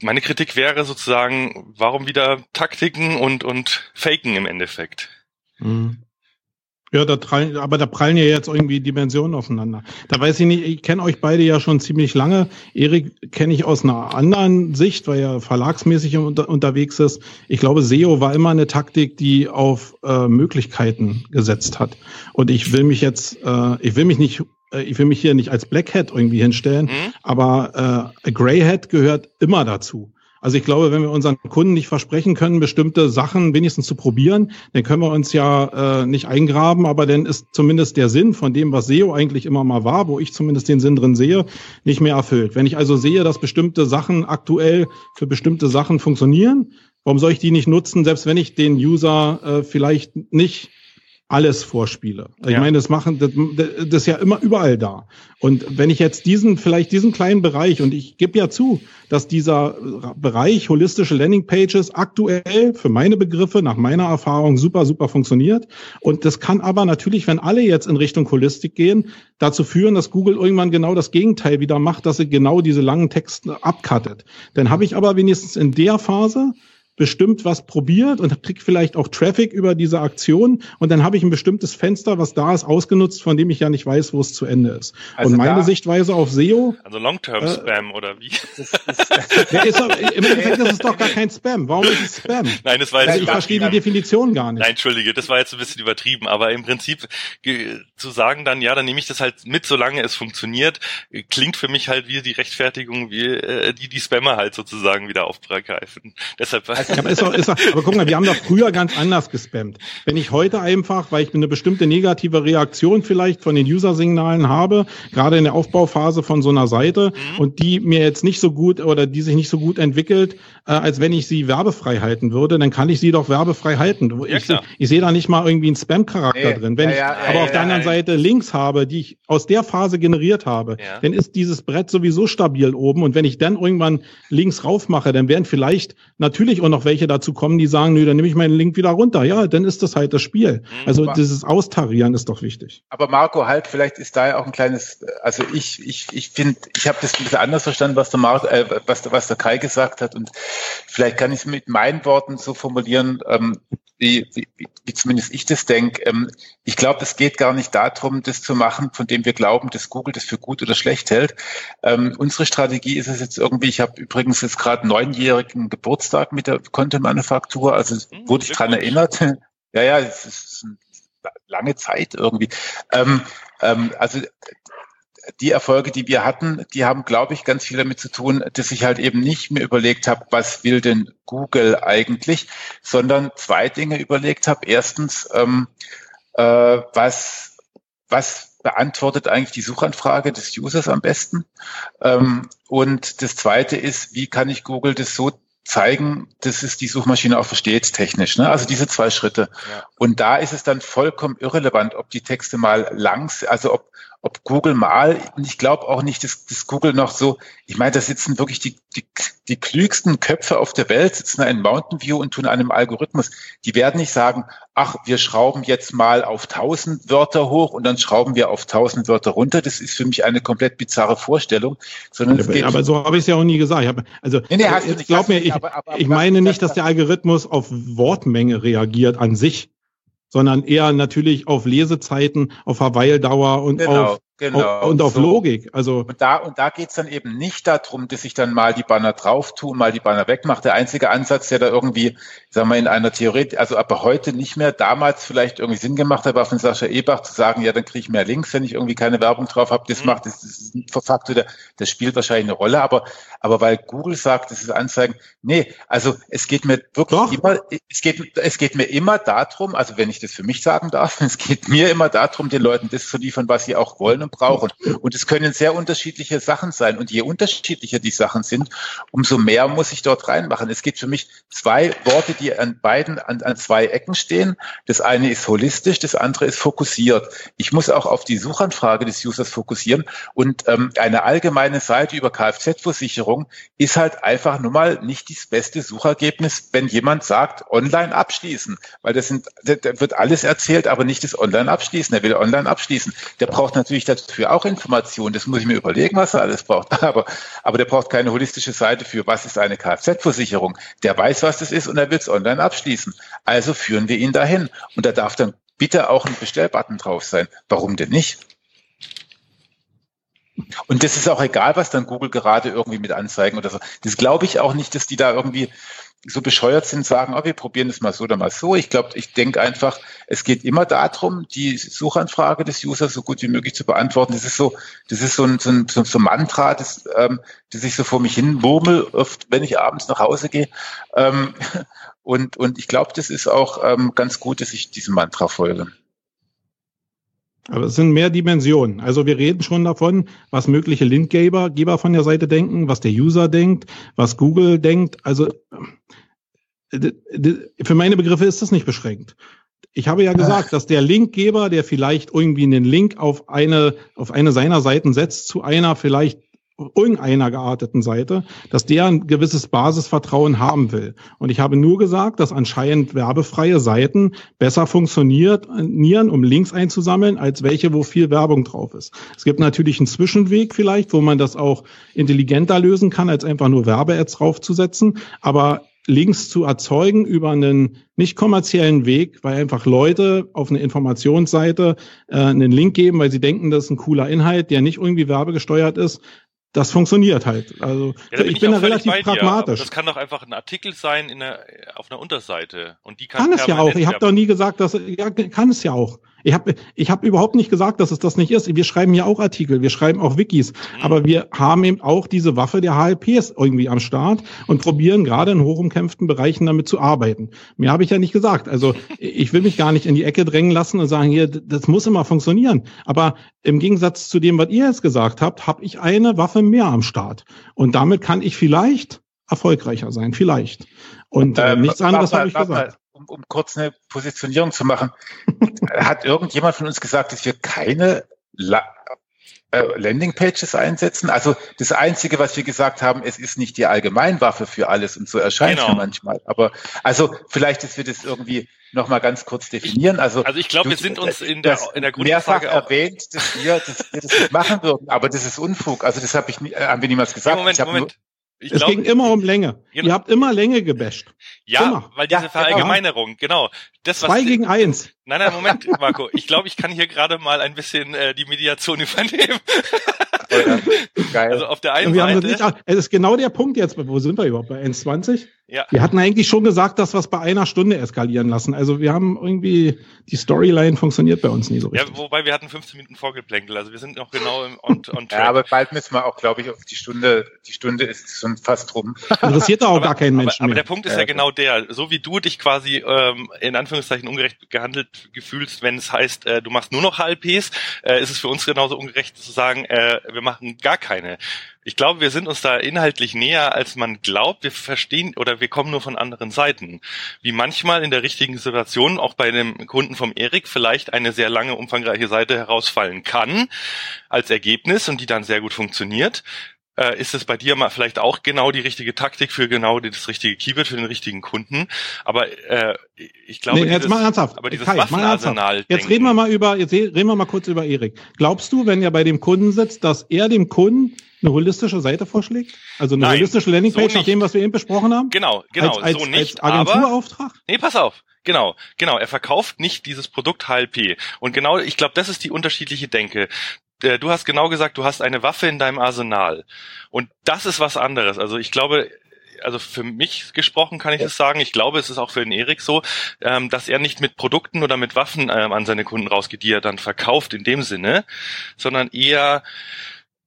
meine Kritik wäre sozusagen, warum wieder Taktiken und, und Faken im Endeffekt? Mhm. Ja, da prallen, aber da prallen ja jetzt irgendwie Dimensionen aufeinander. Da weiß ich nicht, ich kenne euch beide ja schon ziemlich lange. Erik kenne ich aus einer anderen Sicht, weil er verlagsmäßig unter, unterwegs ist. Ich glaube, SEO war immer eine Taktik, die auf äh, Möglichkeiten gesetzt hat. Und ich will mich jetzt, äh, ich will mich nicht äh, ich will mich hier nicht als Black Hat irgendwie hinstellen, mhm. aber äh, Grey Hat gehört immer dazu. Also ich glaube, wenn wir unseren Kunden nicht versprechen können, bestimmte Sachen wenigstens zu probieren, dann können wir uns ja äh, nicht eingraben, aber dann ist zumindest der Sinn von dem, was SEO eigentlich immer mal war, wo ich zumindest den Sinn drin sehe, nicht mehr erfüllt. Wenn ich also sehe, dass bestimmte Sachen aktuell für bestimmte Sachen funktionieren, warum soll ich die nicht nutzen, selbst wenn ich den User äh, vielleicht nicht alles vorspiele. Ja. Ich meine, das machen, das, das ist ja immer überall da. Und wenn ich jetzt diesen, vielleicht diesen kleinen Bereich, und ich gebe ja zu, dass dieser Bereich holistische Landingpages aktuell für meine Begriffe, nach meiner Erfahrung, super, super funktioniert. Und das kann aber natürlich, wenn alle jetzt in Richtung Holistik gehen, dazu führen, dass Google irgendwann genau das Gegenteil wieder macht, dass sie genau diese langen Texte abcuttet. Dann habe ich aber wenigstens in der Phase bestimmt was probiert und kriege vielleicht auch Traffic über diese Aktion und dann habe ich ein bestimmtes Fenster, was da ist, ausgenutzt, von dem ich ja nicht weiß, wo es zu Ende ist. Also und meine Sichtweise auf SEO. Also Long-Term-Spam äh, oder wie? [LAUGHS] ja, ist doch, Im Endeffekt ist es doch gar kein Spam. Warum ist es Spam? Nein, das war jetzt. Also ich verstehe die Definition gar nicht. Nein, entschuldige, das war jetzt ein bisschen übertrieben, aber im Prinzip zu sagen dann, ja, dann nehme ich das halt mit, solange es funktioniert, klingt für mich halt wie die Rechtfertigung, wie äh, die die Spammer halt sozusagen wieder aufgreifen. Deshalb ja, aber, ist doch, ist doch, aber guck mal, wir haben doch früher ganz anders gespammt. Wenn ich heute einfach, weil ich eine bestimmte negative Reaktion vielleicht von den User-Signalen habe, gerade in der Aufbauphase von so einer Seite mhm. und die mir jetzt nicht so gut oder die sich nicht so gut entwickelt, äh, als wenn ich sie werbefrei halten würde, dann kann ich sie doch werbefrei halten. Ja, ich, ich sehe da nicht mal irgendwie einen Spam-Charakter nee. drin. Wenn ja, ja, ich aber auf der anderen Seite Links habe, die ich aus der Phase generiert habe, dann ist dieses Brett sowieso stabil oben und wenn ich dann irgendwann Links raufmache, dann werden vielleicht natürlich auch noch welche dazu kommen, die sagen, nö, dann nehme ich meinen Link wieder runter. Ja, dann ist das halt das Spiel. Mhm. Also dieses Austarieren ist doch wichtig. Aber Marco, halt, vielleicht ist da ja auch ein kleines, also ich, ich, ich finde, ich habe das ein bisschen anders verstanden, was der Marco, äh, was, was der Kai gesagt hat. Und vielleicht kann ich es mit meinen Worten so formulieren, ähm, wie, wie, wie zumindest ich das denke. Ähm, ich glaube, es geht gar nicht darum, das zu machen, von dem wir glauben, dass Google das für gut oder schlecht hält. Ähm, unsere Strategie ist es jetzt irgendwie, ich habe übrigens jetzt gerade neunjährigen Geburtstag mit der Content-Manufaktur, also hm, wurde ich dran erinnert. [LAUGHS] ja, ja, es ist eine lange Zeit irgendwie. Ähm, ähm, also die Erfolge, die wir hatten, die haben, glaube ich, ganz viel damit zu tun, dass ich halt eben nicht mir überlegt habe, was will denn Google eigentlich, sondern zwei Dinge überlegt habe. Erstens, ähm, äh, was, was beantwortet eigentlich die Suchanfrage des Users am besten? Ähm, und das zweite ist, wie kann ich Google das so zeigen, dass es die Suchmaschine auch versteht technisch. Ne? Also diese zwei Schritte. Ja. Und da ist es dann vollkommen irrelevant, ob die Texte mal langs, also ob, ob Google mal, ich glaube auch nicht, dass, dass Google noch so, ich meine, da sitzen wirklich die, die die klügsten Köpfe auf der Welt sitzen in Mountain View und tun einem Algorithmus. Die werden nicht sagen, ach, wir schrauben jetzt mal auf 1000 Wörter hoch und dann schrauben wir auf 1000 Wörter runter. Das ist für mich eine komplett bizarre Vorstellung. Sondern aber, aber so habe ich es ja auch nie gesagt. Ich hab, also nee, nee, hast jetzt glaub mir, ich, aber, aber, ich meine nicht, dass der Algorithmus auf Wortmenge reagiert an sich, sondern eher natürlich auf Lesezeiten, auf Verweildauer und genau. auf Genau. Und auf so. Logik. Also und da, und da geht's dann eben nicht darum, dass ich dann mal die Banner drauf tue, mal die Banner wegmache. Der einzige Ansatz, der da irgendwie, sagen wir, in einer Theorie, also aber heute nicht mehr, damals vielleicht irgendwie Sinn gemacht hat, war von Sascha Ebach zu sagen, ja, dann kriege ich mehr Links, wenn ich irgendwie keine Werbung drauf habe. Das mhm. macht, das ist ein Faktor, der, das spielt wahrscheinlich eine Rolle, aber, aber weil Google sagt, das ist Anzeigen, nee, also es geht mir wirklich Doch. immer, es geht, es geht mir immer darum, also wenn ich das für mich sagen darf, [LAUGHS] es geht mir immer darum, den Leuten das zu liefern, was sie auch wollen brauchen. Und es können sehr unterschiedliche Sachen sein. Und je unterschiedlicher die Sachen sind, umso mehr muss ich dort reinmachen. Es gibt für mich zwei Worte, die an beiden, an, an zwei Ecken stehen. Das eine ist holistisch, das andere ist fokussiert. Ich muss auch auf die Suchanfrage des Users fokussieren. Und ähm, eine allgemeine Seite über Kfz-Versicherung ist halt einfach nur mal nicht das beste Suchergebnis, wenn jemand sagt, online abschließen. Weil das sind, da wird alles erzählt, aber nicht das Online abschließen. Er will online abschließen. Der braucht natürlich dafür auch Informationen. Das muss ich mir überlegen, was er alles braucht. [LAUGHS] Aber, aber der braucht keine holistische Seite für, was ist eine Kfz-Versicherung. Der weiß, was das ist und er will es online abschließen. Also führen wir ihn dahin. Und da darf dann bitte auch ein Bestellbutton drauf sein. Warum denn nicht? Und das ist auch egal, was dann Google gerade irgendwie mit anzeigen oder so. Das glaube ich auch nicht, dass die da irgendwie so bescheuert sind, sagen, oh, wir probieren das mal so oder mal so. Ich glaube, ich denke einfach, es geht immer darum, die Suchanfrage des Users so gut wie möglich zu beantworten. Das ist so, das ist so ein, so ein, so ein Mantra, das, ähm, das ich so vor mich hin murmel, oft, wenn ich abends nach Hause gehe. Ähm, [LAUGHS] und, und ich glaube, das ist auch ähm, ganz gut, dass ich diesem Mantra folge. Aber es sind mehr Dimensionen. Also wir reden schon davon, was mögliche Linkgeber Geber von der Seite denken, was der User denkt, was Google denkt. Also äh, für meine Begriffe ist das nicht beschränkt. Ich habe ja gesagt, dass der Linkgeber, der vielleicht irgendwie einen Link auf eine, auf eine seiner Seiten setzt zu einer vielleicht irgendeiner gearteten Seite, dass der ein gewisses Basisvertrauen haben will. Und ich habe nur gesagt, dass anscheinend werbefreie Seiten besser funktionieren, um Links einzusammeln, als welche, wo viel Werbung drauf ist. Es gibt natürlich einen Zwischenweg vielleicht, wo man das auch intelligenter lösen kann, als einfach nur Werbe-Ads draufzusetzen. Aber Links zu erzeugen über einen nicht kommerziellen Weg, weil einfach Leute auf eine Informationsseite äh, einen Link geben, weil sie denken, das ist ein cooler Inhalt, der nicht irgendwie werbegesteuert ist, das funktioniert halt. Also ja, bin ich, bin da relativ pragmatisch. Das kann doch einfach ein Artikel sein in der, auf einer Unterseite und die kann, kann es ja auch. Ich habe doch nie gesagt, dass ja kann es ja auch. Ich habe ich hab überhaupt nicht gesagt, dass es das nicht ist. Wir schreiben ja auch Artikel, wir schreiben auch Wikis, mhm. aber wir haben eben auch diese Waffe der HLPs irgendwie am Start und probieren gerade in hochumkämpften Bereichen damit zu arbeiten. Mehr habe ich ja nicht gesagt. Also [LAUGHS] ich will mich gar nicht in die Ecke drängen lassen und sagen, hier, das muss immer funktionieren. Aber im Gegensatz zu dem, was ihr jetzt gesagt habt, habe ich eine Waffe mehr am Start. Und damit kann ich vielleicht erfolgreicher sein, vielleicht. Und äh, nichts anderes habe ich gesagt um, um kurz eine Positionierung zu machen, [LAUGHS] hat irgendjemand von uns gesagt, dass wir keine La äh, Landingpages einsetzen? Also das Einzige, was wir gesagt haben, es ist nicht die Allgemeinwaffe für alles und so erscheint genau. es manchmal. Aber also vielleicht, dass wir das irgendwie nochmal ganz kurz definieren. Also, also ich glaube, wir sind uns in der, in der Grundfrage mehrfach erwähnt, dass wir, dass wir das nicht machen würden, aber das ist Unfug. Also das habe ich nie, äh, haben wir niemals gesagt. Moment, Moment. Ich es glaub, ging immer um Länge. Genau. Ihr habt immer Länge gebasht. Ja, immer. weil diese ja, Verallgemeinerung, genau. Das, was Zwei gegen eins. Nein, nein, Moment, Marco. Ich glaube, ich kann hier gerade mal ein bisschen äh, die Mediation [LAUGHS] übernehmen. [LAUGHS] Geil. Also auf der einen wir Seite. Nicht, es ist genau der Punkt jetzt. Wo sind wir überhaupt? Bei 1,20? Ja. Wir hatten eigentlich schon gesagt, dass wir es bei einer Stunde eskalieren lassen. Also wir haben irgendwie, die Storyline funktioniert bei uns nie so richtig. Ja, wobei wir hatten 15 Minuten Vorgeplänkel. Also wir sind noch genau im on, on track. Ja, aber bald müssen wir auch, glaube ich, auf die Stunde, die Stunde ist schon fast rum. Interessiert auch aber, gar keinen Menschen aber, aber, der Punkt ist ja, ja genau der. So wie du dich quasi ähm, in Anführungszeichen ungerecht gehandelt gefühlst, wenn es heißt, äh, du machst nur noch HLPs, äh, ist es für uns genauso ungerecht zu sagen, äh, wir machen gar keine. Ich glaube, wir sind uns da inhaltlich näher, als man glaubt. Wir verstehen oder wir kommen nur von anderen Seiten. Wie manchmal in der richtigen Situation, auch bei dem Kunden vom Erik, vielleicht eine sehr lange, umfangreiche Seite herausfallen kann als Ergebnis und die dann sehr gut funktioniert äh, ist es bei dir mal vielleicht auch genau die richtige Taktik für genau das richtige Keyword für den richtigen Kunden. Aber äh, ich glaube, nee, jetzt dieses, mal ernsthaft. aber dieses Kai, Waffenarsenal. Jetzt reden wir mal über, jetzt reden wir mal kurz über Erik. Glaubst du, wenn er bei dem Kunden sitzt, dass er dem Kunden eine holistische Seite vorschlägt? Also eine Nein, holistische Landingpage so nach dem, was wir eben besprochen haben? Genau, genau, als, als, so nicht. Als Agenturauftrag? Aber, nee, pass auf. Genau, genau. Er verkauft nicht dieses Produkt HLP. Und genau, ich glaube, das ist die unterschiedliche Denke. Äh, du hast genau gesagt, du hast eine Waffe in deinem Arsenal. Und das ist was anderes. Also ich glaube, also für mich gesprochen kann ich das sagen. Ich glaube, es ist auch für den Erik so, ähm, dass er nicht mit Produkten oder mit Waffen ähm, an seine Kunden rausgeht, die er dann verkauft in dem Sinne, sondern eher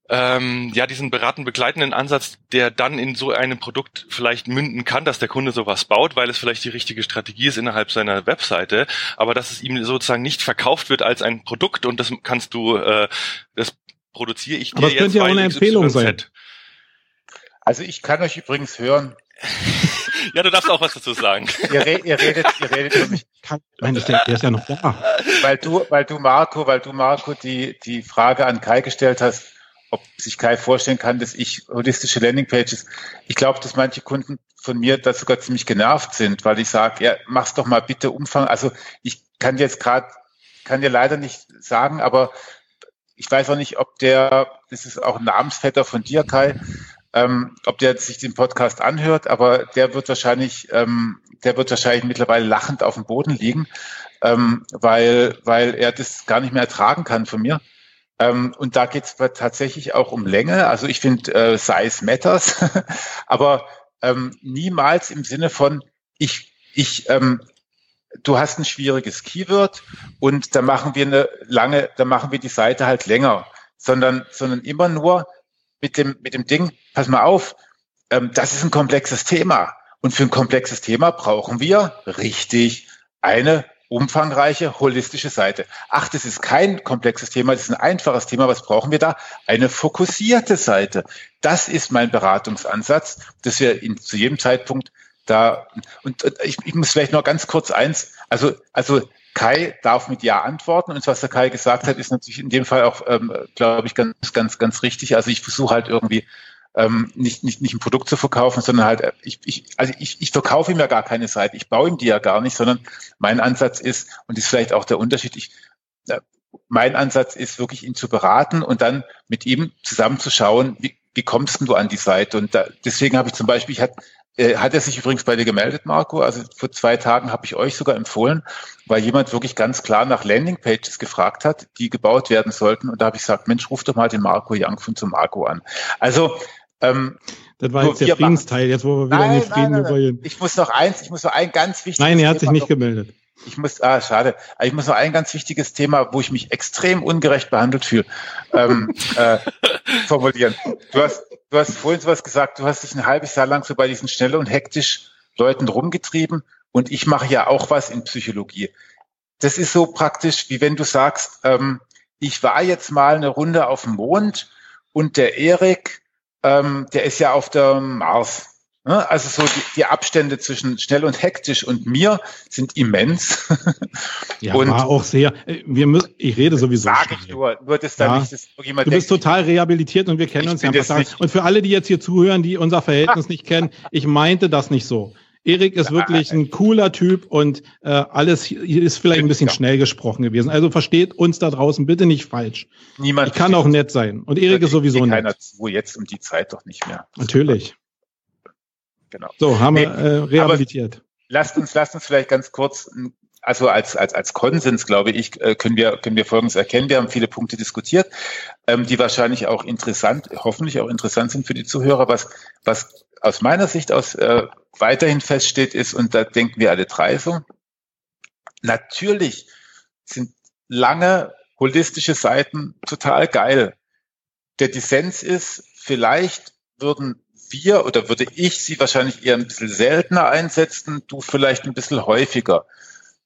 ähm, ja diesen beraten begleitenden Ansatz, der dann in so einem Produkt vielleicht münden kann, dass der Kunde sowas baut, weil es vielleicht die richtige Strategie ist innerhalb seiner Webseite, aber dass es ihm sozusagen nicht verkauft wird als ein Produkt und das kannst du, äh, das produziere ich dir aber das jetzt. könnte ja auch eine Empfehlung sein. Also ich kann euch übrigens hören. [LAUGHS] ja, du darfst auch was dazu sagen. ihr, re ihr redet, ihr redet über mich. Nein, der, der ist ja noch da. Weil du, weil du Marco, weil du Marco die die Frage an Kai gestellt hast ob sich Kai vorstellen kann, dass ich holistische Landingpages, ich glaube, dass manche Kunden von mir da sogar ziemlich genervt sind, weil ich sage, ja, mach's doch mal bitte Umfang. Also ich kann jetzt gerade, kann dir leider nicht sagen, aber ich weiß auch nicht, ob der, das ist auch ein Namensvetter von dir, Kai, ähm, ob der sich den Podcast anhört, aber der wird wahrscheinlich, ähm, der wird wahrscheinlich mittlerweile lachend auf dem Boden liegen, ähm, weil, weil er das gar nicht mehr ertragen kann von mir. Ähm, und da geht es tatsächlich auch um Länge. Also ich finde, äh, Size matters, [LAUGHS] aber ähm, niemals im Sinne von, ich, ich, ähm, du hast ein schwieriges Keyword und da machen wir eine lange, da machen wir die Seite halt länger, sondern, sondern immer nur mit dem, mit dem Ding, pass mal auf, ähm, das ist ein komplexes Thema. Und für ein komplexes Thema brauchen wir richtig eine umfangreiche, holistische Seite. Ach, das ist kein komplexes Thema, das ist ein einfaches Thema. Was brauchen wir da? Eine fokussierte Seite. Das ist mein Beratungsansatz, dass wir in, zu jedem Zeitpunkt da, und, ich, ich muss vielleicht noch ganz kurz eins, also, also Kai darf mit Ja antworten und was der Kai gesagt hat, ist natürlich in dem Fall auch, ähm, glaube ich, ganz, ganz, ganz richtig. Also ich versuche halt irgendwie ähm, nicht, nicht, nicht ein Produkt zu verkaufen, sondern halt, äh, ich, ich, also ich, ich verkaufe ihm ja gar keine Seite, ich baue ihm die ja gar nicht, sondern mein Ansatz ist, und ist vielleicht auch der Unterschied, ich, äh, mein Ansatz ist wirklich ihn zu beraten und dann mit ihm zusammen zu schauen, wie, wie kommst du an die Seite? Und da, deswegen habe ich zum Beispiel, ich hatte, äh, hat er sich übrigens bei dir gemeldet, Marco? Also vor zwei Tagen habe ich euch sogar empfohlen, weil jemand wirklich ganz klar nach Landingpages gefragt hat, die gebaut werden sollten. Und da habe ich gesagt, Mensch, ruf doch mal den Marco Young von zum Marco an. Also ähm, das war jetzt der Friedensteil, jetzt wo wir wieder nein, in den Frieden nein, nein, nein. Ich muss noch eins, ich muss noch ein ganz wichtiges Nein, er hat sich nicht noch, gemeldet. Ich muss, ah, schade. Ich muss noch ein ganz wichtiges Thema, wo ich mich extrem ungerecht behandelt fühle, ähm, äh, [LAUGHS] formulieren. Du hast, du hast vorhin sowas gesagt, du hast dich ein halbes Jahr lang so bei diesen schnell und hektisch Leuten rumgetrieben und ich mache ja auch was in Psychologie. Das ist so praktisch, wie wenn du sagst, ähm, ich war jetzt mal eine Runde auf dem Mond und der Erik ähm, der ist ja auf der Mars. Ne? Also so die, die, Abstände zwischen schnell und hektisch und mir sind immens. [LAUGHS] ja, und war auch sehr. Äh, wir müssen, ich rede sowieso. Sag ich nur, nur dass da ja. nicht das Du bist denkt, total rehabilitiert und wir kennen uns ja Und für alle, die jetzt hier zuhören, die unser Verhältnis [LAUGHS] nicht kennen, ich meinte das nicht so. Erik ist wirklich ein cooler Typ und äh, alles hier ist vielleicht ein bisschen schnell gesprochen gewesen. Also versteht uns da draußen bitte nicht falsch. Niemand. Ich kann auch nett sein. Und Erik ist sowieso nett. Keiner zu, jetzt um die Zeit doch nicht mehr. Natürlich. Genau. So, haben nee, wir äh, rehabilitiert. Lasst uns, lasst uns vielleicht ganz kurz, also als, als, als Konsens, glaube ich, äh, können wir, können wir Folgendes erkennen. Wir haben viele Punkte diskutiert, ähm, die wahrscheinlich auch interessant, hoffentlich auch interessant sind für die Zuhörer. Was, was aus meiner Sicht aus äh, weiterhin feststeht, ist, und da denken wir alle drei so, natürlich sind lange holistische Seiten total geil. Der Dissens ist, vielleicht würden wir oder würde ich sie wahrscheinlich eher ein bisschen seltener einsetzen, du vielleicht ein bisschen häufiger.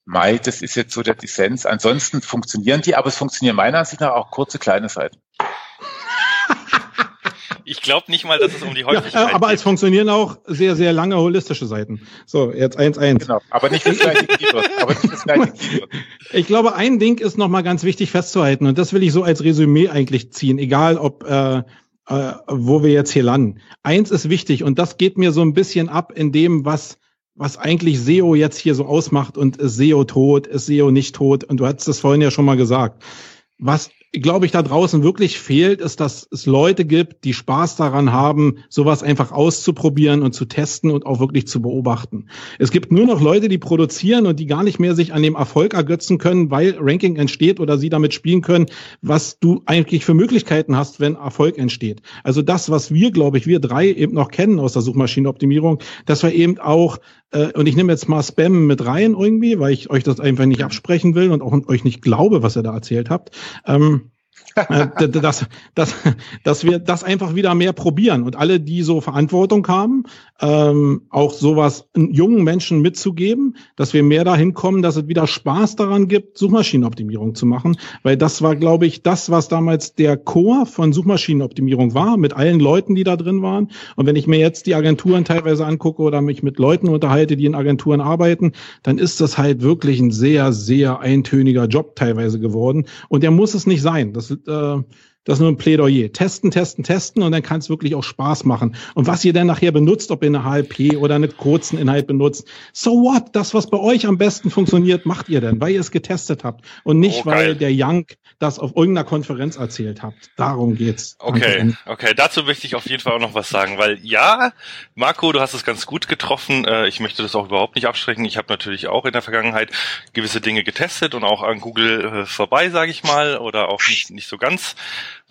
Mai, das ist jetzt so der Dissens. Ansonsten funktionieren die, aber es funktionieren meiner Ansicht nach auch kurze kleine Seiten. [LAUGHS] Ich glaube nicht mal, dass es um die Häufigkeit ja, Aber geht. es funktionieren auch sehr, sehr lange holistische Seiten. So, jetzt eins eins. Genau, aber nicht das gleiche Keyword. aber nicht das gleiche Keyword. [LAUGHS] Ich glaube, ein Ding ist nochmal ganz wichtig festzuhalten und das will ich so als Resümee eigentlich ziehen, egal ob äh, äh, wo wir jetzt hier landen. Eins ist wichtig und das geht mir so ein bisschen ab in dem, was was eigentlich SEO jetzt hier so ausmacht und ist SEO tot, ist SEO nicht tot und du hattest das vorhin ja schon mal gesagt. Was glaube ich, da draußen wirklich fehlt, ist, dass es Leute gibt, die Spaß daran haben, sowas einfach auszuprobieren und zu testen und auch wirklich zu beobachten. Es gibt nur noch Leute, die produzieren und die gar nicht mehr sich an dem Erfolg ergötzen können, weil Ranking entsteht oder sie damit spielen können, was du eigentlich für Möglichkeiten hast, wenn Erfolg entsteht. Also das, was wir, glaube ich, wir drei eben noch kennen aus der Suchmaschinenoptimierung, dass wir eben auch äh, und ich nehme jetzt mal Spam mit rein irgendwie, weil ich euch das einfach nicht absprechen will und auch euch nicht glaube, was ihr da erzählt habt. Ähm, äh, dass, dass, dass wir das einfach wieder mehr probieren und alle, die so Verantwortung haben, ähm, auch sowas jungen Menschen mitzugeben, dass wir mehr dahin kommen, dass es wieder Spaß daran gibt, Suchmaschinenoptimierung zu machen, weil das war, glaube ich, das, was damals der Chor von Suchmaschinenoptimierung war, mit allen Leuten, die da drin waren. Und wenn ich mir jetzt die Agenturen teilweise angucke oder mich mit Leuten unterhalte, die in Agenturen arbeiten, dann ist das halt wirklich ein sehr, sehr eintöniger Job teilweise geworden. Und der muss es nicht sein. Das äh, das ist nur ein Plädoyer. Testen, testen, testen und dann kann es wirklich auch Spaß machen. Und was ihr dann nachher benutzt, ob ihr eine HLP oder einen kurzen Inhalt benutzt, so what? Das, was bei euch am besten funktioniert, macht ihr denn, weil ihr es getestet habt und nicht, oh, weil der Young das auf irgendeiner Konferenz erzählt habt. Darum geht's. Okay, okay. Dazu möchte ich auf jeden Fall auch noch was sagen, weil ja, Marco, du hast es ganz gut getroffen. Äh, ich möchte das auch überhaupt nicht abschrecken. Ich habe natürlich auch in der Vergangenheit gewisse Dinge getestet und auch an Google äh, vorbei, sage ich mal, oder auch nicht, nicht so ganz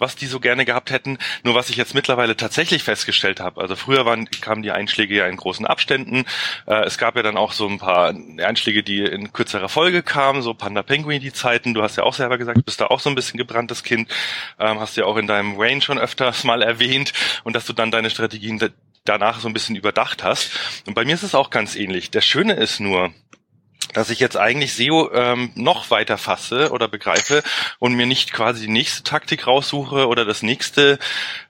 was die so gerne gehabt hätten. Nur was ich jetzt mittlerweile tatsächlich festgestellt habe, also früher waren, kamen die Einschläge ja in großen Abständen. Äh, es gab ja dann auch so ein paar Einschläge, die in kürzerer Folge kamen, so Panda Penguin die Zeiten. Du hast ja auch selber gesagt, du bist da auch so ein bisschen gebranntes Kind, ähm, hast ja auch in deinem Wayne schon öfters [LAUGHS] mal erwähnt und dass du dann deine Strategien danach so ein bisschen überdacht hast. Und bei mir ist es auch ganz ähnlich. Der Schöne ist nur, dass ich jetzt eigentlich SEO ähm, noch weiter fasse oder begreife und mir nicht quasi die nächste Taktik raussuche oder das nächste,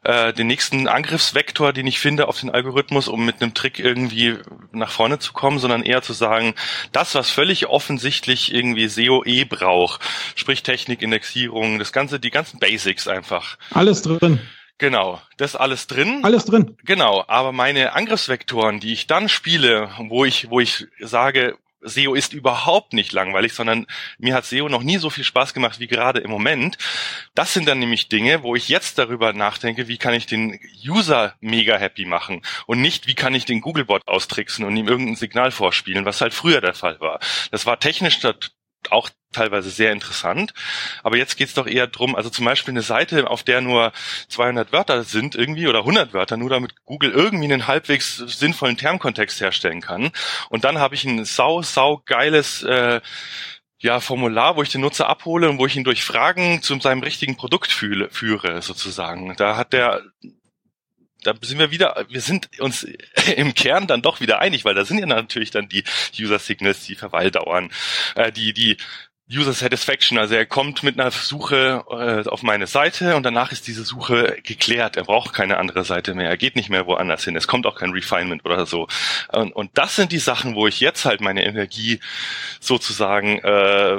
äh, den nächsten Angriffsvektor, den ich finde auf den Algorithmus, um mit einem Trick irgendwie nach vorne zu kommen, sondern eher zu sagen, das, was völlig offensichtlich irgendwie SEO eh braucht, sprich Technik, Indexierung, das ganze, die ganzen Basics einfach. Alles drin. Genau, das alles drin. Alles drin. Genau, aber meine Angriffsvektoren, die ich dann spiele, wo ich, wo ich sage, SEO ist überhaupt nicht langweilig, sondern mir hat SEO noch nie so viel Spaß gemacht wie gerade im Moment. Das sind dann nämlich Dinge, wo ich jetzt darüber nachdenke, wie kann ich den User mega happy machen und nicht, wie kann ich den Googlebot austricksen und ihm irgendein Signal vorspielen, was halt früher der Fall war. Das war technisch auch teilweise sehr interessant. Aber jetzt geht's doch eher drum, also zum Beispiel eine Seite, auf der nur 200 Wörter sind irgendwie oder 100 Wörter, nur damit Google irgendwie einen halbwegs sinnvollen Termkontext herstellen kann. Und dann habe ich ein sau, sau geiles äh, ja, Formular, wo ich den Nutzer abhole und wo ich ihn durch Fragen zu seinem richtigen Produkt fühle, führe, sozusagen. Da hat der da sind wir wieder, wir sind uns [LAUGHS] im Kern dann doch wieder einig, weil da sind ja natürlich dann die User Signals, die Verweildauern, äh, die, die User Satisfaction. Also er kommt mit einer Suche äh, auf meine Seite und danach ist diese Suche geklärt. Er braucht keine andere Seite mehr. Er geht nicht mehr woanders hin. Es kommt auch kein Refinement oder so. Und, und das sind die Sachen, wo ich jetzt halt meine Energie sozusagen äh,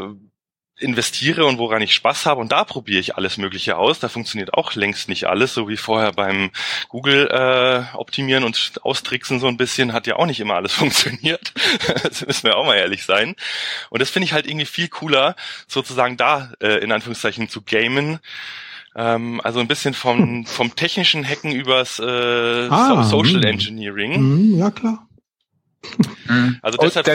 investiere und woran ich Spaß habe und da probiere ich alles Mögliche aus. Da funktioniert auch längst nicht alles, so wie vorher beim Google äh, optimieren und austricksen so ein bisschen hat ja auch nicht immer alles [LAUGHS] funktioniert. das müssen wir auch mal ehrlich sein. Und das finde ich halt irgendwie viel cooler, sozusagen da äh, in Anführungszeichen zu gamen. Ähm, also ein bisschen vom, vom technischen Hacken übers äh, ah, Social mh. Engineering. Mh, ja klar. Also deshalb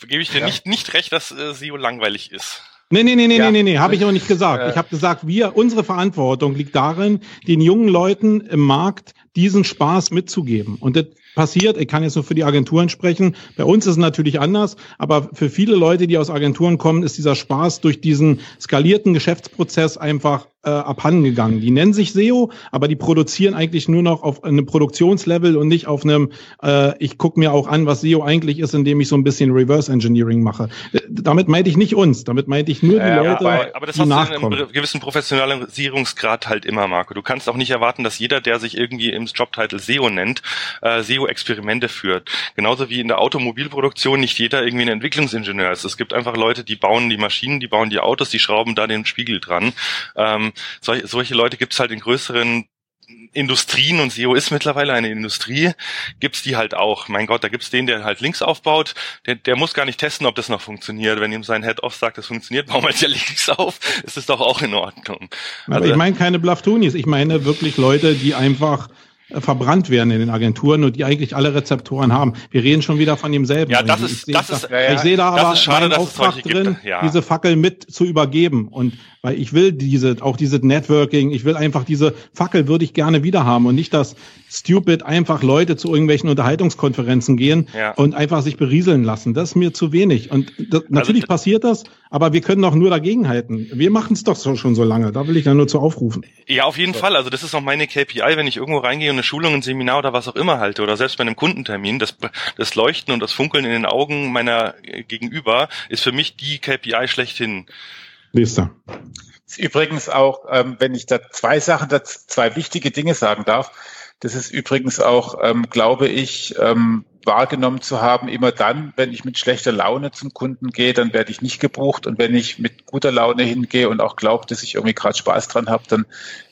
gebe ich dir ja. nicht, nicht recht, dass äh, SEO langweilig ist. Nee, nee, nee, nee, ja. nee, nee, nee, habe ich auch nicht gesagt. Äh. Ich habe gesagt, wir, unsere Verantwortung liegt darin, den jungen Leuten im Markt diesen Spaß mitzugeben. Und das passiert, ich kann jetzt nur für die Agenturen sprechen, bei uns ist es natürlich anders, aber für viele Leute, die aus Agenturen kommen, ist dieser Spaß durch diesen skalierten Geschäftsprozess einfach äh, abhandengegangen. Die nennen sich SEO, aber die produzieren eigentlich nur noch auf einem Produktionslevel und nicht auf einem, äh, ich gucke mir auch an, was SEO eigentlich ist, indem ich so ein bisschen Reverse Engineering mache. Damit meinte ich nicht uns, damit meinte ich nur die ja, Leute, aber, aber das die hast nachkommen. du in einem gewissen Professionalisierungsgrad halt immer, Marco. Du kannst auch nicht erwarten, dass jeder, der sich irgendwie im Jobtitel SEO nennt, äh, SEO-Experimente führt. Genauso wie in der Automobilproduktion nicht jeder irgendwie ein Entwicklungsingenieur ist. Es gibt einfach Leute, die bauen die Maschinen, die bauen die Autos, die schrauben da den Spiegel dran. Ähm, sol solche Leute gibt es halt in größeren Industrien und SEO ist mittlerweile eine Industrie, gibt's die halt auch. Mein Gott, da gibt's den, der halt Links aufbaut, der, der muss gar nicht testen, ob das noch funktioniert. Wenn ihm sein Head-Off sagt, das funktioniert, [LAUGHS] bauen wir ja Links auf, ist es doch auch in Ordnung. Aber also, ich meine keine Bluff-Tunis, ich meine wirklich Leute, die einfach verbrannt werden in den Agenturen und die eigentlich alle Rezeptoren haben. Wir reden schon wieder von demselben. Ja, das ist, das ist, da, ich sehe da aber schade, einen Auftrag drin, ja. diese Fackel mit zu übergeben. Und weil ich will diese, auch diese Networking, ich will einfach diese Fackel würde ich gerne wieder haben und nicht, dass stupid einfach Leute zu irgendwelchen Unterhaltungskonferenzen gehen ja. und einfach sich berieseln lassen. Das ist mir zu wenig. Und das, also natürlich also, passiert das, aber wir können doch nur dagegenhalten. Wir machen es doch so, schon so lange. Da will ich ja nur zu aufrufen. Ja, auf jeden so. Fall. Also das ist auch meine KPI, wenn ich irgendwo reingehe und eine Schulung, ein Seminar oder was auch immer halte oder selbst bei einem Kundentermin, das, das Leuchten und das Funkeln in den Augen meiner Gegenüber ist für mich die KPI schlechthin. Nächster. Ist übrigens auch, ähm, wenn ich da zwei Sachen, da zwei wichtige Dinge sagen darf. Das ist übrigens auch, ähm, glaube ich, ähm, wahrgenommen zu haben, immer dann, wenn ich mit schlechter Laune zum Kunden gehe, dann werde ich nicht gebucht. Und wenn ich mit guter Laune hingehe und auch glaube, dass ich irgendwie gerade Spaß dran habe, dann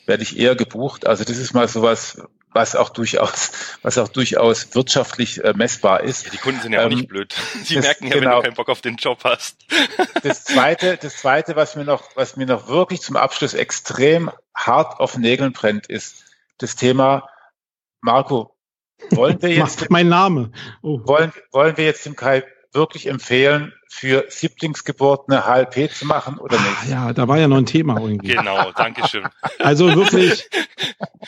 werde ich eher gebucht. Also das ist mal sowas, was auch durchaus, was auch durchaus wirtschaftlich äh, messbar ist. Ja, die Kunden sind ja auch nicht ähm, blöd. [LAUGHS] Sie das, merken ja, genau, wenn du genau. keinen Bock auf den Job hast. [LAUGHS] das zweite, das zweite, was mir noch, was mir noch wirklich zum Abschluss extrem hart auf Nägeln brennt, ist das Thema, Marco, wollen wir [LAUGHS] jetzt, mein Name, oh. wollen, wollen wir jetzt dem Kai wirklich empfehlen, für Sieblingsgeburtene HLP zu machen oder nicht? Ah, ja, da war ja noch ein Thema irgendwie. Genau, danke schön. Also wirklich,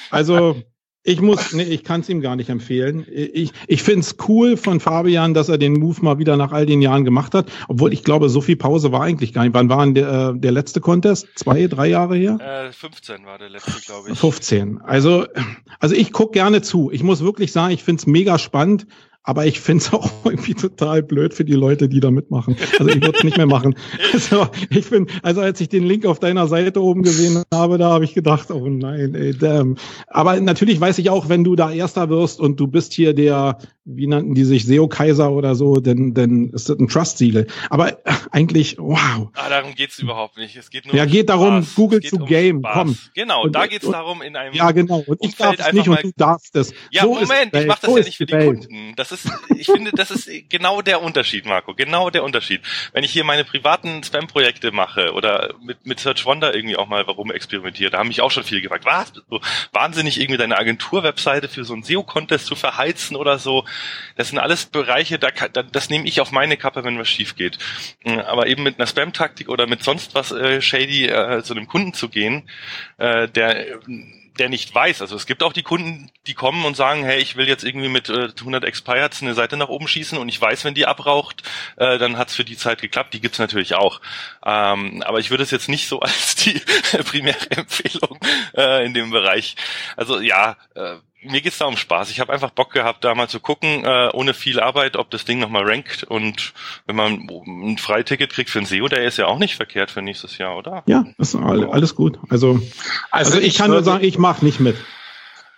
also ich muss, nee, ich kann es ihm gar nicht empfehlen. Ich, ich finde es cool von Fabian, dass er den Move mal wieder nach all den Jahren gemacht hat. Obwohl ich glaube, so viel Pause war eigentlich gar nicht. Wann war denn der, äh, der letzte Contest? Zwei, drei Jahre her? Äh, 15 war der letzte, glaube ich. 15. Also, also ich guck gerne zu. Ich muss wirklich sagen, ich finde es mega spannend. Aber ich finde es [LAUGHS] auch irgendwie total blöd für die Leute, die da mitmachen. Also ich würde es nicht mehr machen. [LAUGHS] Also ich bin, also als ich den Link auf deiner Seite oben gesehen habe, da habe ich gedacht, oh nein, ey, damn. Aber natürlich weiß ich auch, wenn du da Erster wirst und du bist hier der, wie nannten die sich, SEO-Kaiser oder so, denn, denn ist das ein Trust-Siegel. Aber eigentlich, wow. Ah, darum geht's überhaupt nicht. Es geht nur Ja, um geht darum, Spaß. Google zu um Game, Spaß. komm. Genau, und, da geht's und, darum, in einem Ja, genau. Und ich darf es nicht und du darfst es. Ja, so Moment, ich mach das so ja nicht für die Welt. Kunden. Das ist, ich finde, das ist genau der Unterschied, Marco. Genau der Unterschied. Wenn ich hier meine privaten Spam-Projekte mache oder mit, mit Search Wonder irgendwie auch mal warum experimentiere, da haben mich auch schon viele gefragt, was? So wahnsinnig irgendwie deine Agentur-Webseite für so einen SEO-Contest zu verheizen oder so. Das sind alles Bereiche, da, da das nehme ich auf meine Kappe, wenn was schief geht. Hm, aber eben mit einer Spam-Taktik oder mit sonst was äh, shady äh, zu einem Kunden zu gehen, äh, der der nicht weiß. Also es gibt auch die Kunden, die kommen und sagen, hey, ich will jetzt irgendwie mit äh, 100 Expireds eine Seite nach oben schießen und ich weiß, wenn die abraucht, äh, dann hat's für die Zeit geklappt. Die gibt's natürlich auch. Ähm, aber ich würde es jetzt nicht so [LAUGHS] als die primäre Empfehlung äh, in dem Bereich. Also ja, äh, mir geht's da um Spaß. Ich habe einfach Bock gehabt, da mal zu gucken, äh, ohne viel Arbeit, ob das Ding nochmal rankt. Und wenn man ein Freiticket kriegt für ein SEO, der ist ja auch nicht verkehrt für nächstes Jahr, oder? Ja, das ist alles gut. Also, also, also ich, ich kann nur sagen, ich mache nicht mit.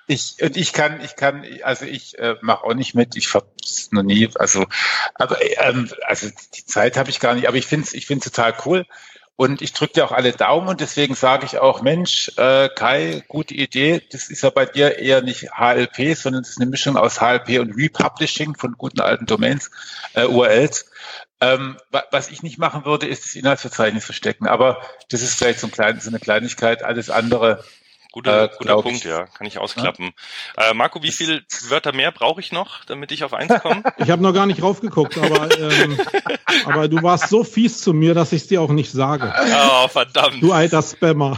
Ich und ich kann, ich kann, also ich äh, mache auch nicht mit. Ich habe noch nie, also, aber ähm, also die Zeit habe ich gar nicht. Aber ich finde es, ich finde total cool. Und ich drücke dir auch alle Daumen und deswegen sage ich auch, Mensch, äh, Kai, gute Idee. Das ist ja bei dir eher nicht HLP, sondern es ist eine Mischung aus HLP und Republishing von guten alten Domains, äh, URLs. Ähm, was ich nicht machen würde, ist das Inhaltsverzeichnis verstecken. Aber das ist vielleicht so, ein klein, so eine Kleinigkeit. Alles andere Guter, äh, guter Punkt, ich. ja. Kann ich ausklappen. Ja? Äh, Marco, wie viele Wörter mehr brauche ich noch, damit ich auf eins komme? [LAUGHS] Ich habe noch gar nicht raufgeguckt, aber, ähm, [LAUGHS] aber du warst so fies zu mir, dass ich es dir auch nicht sage. Oh, verdammt. Du alter Spammer.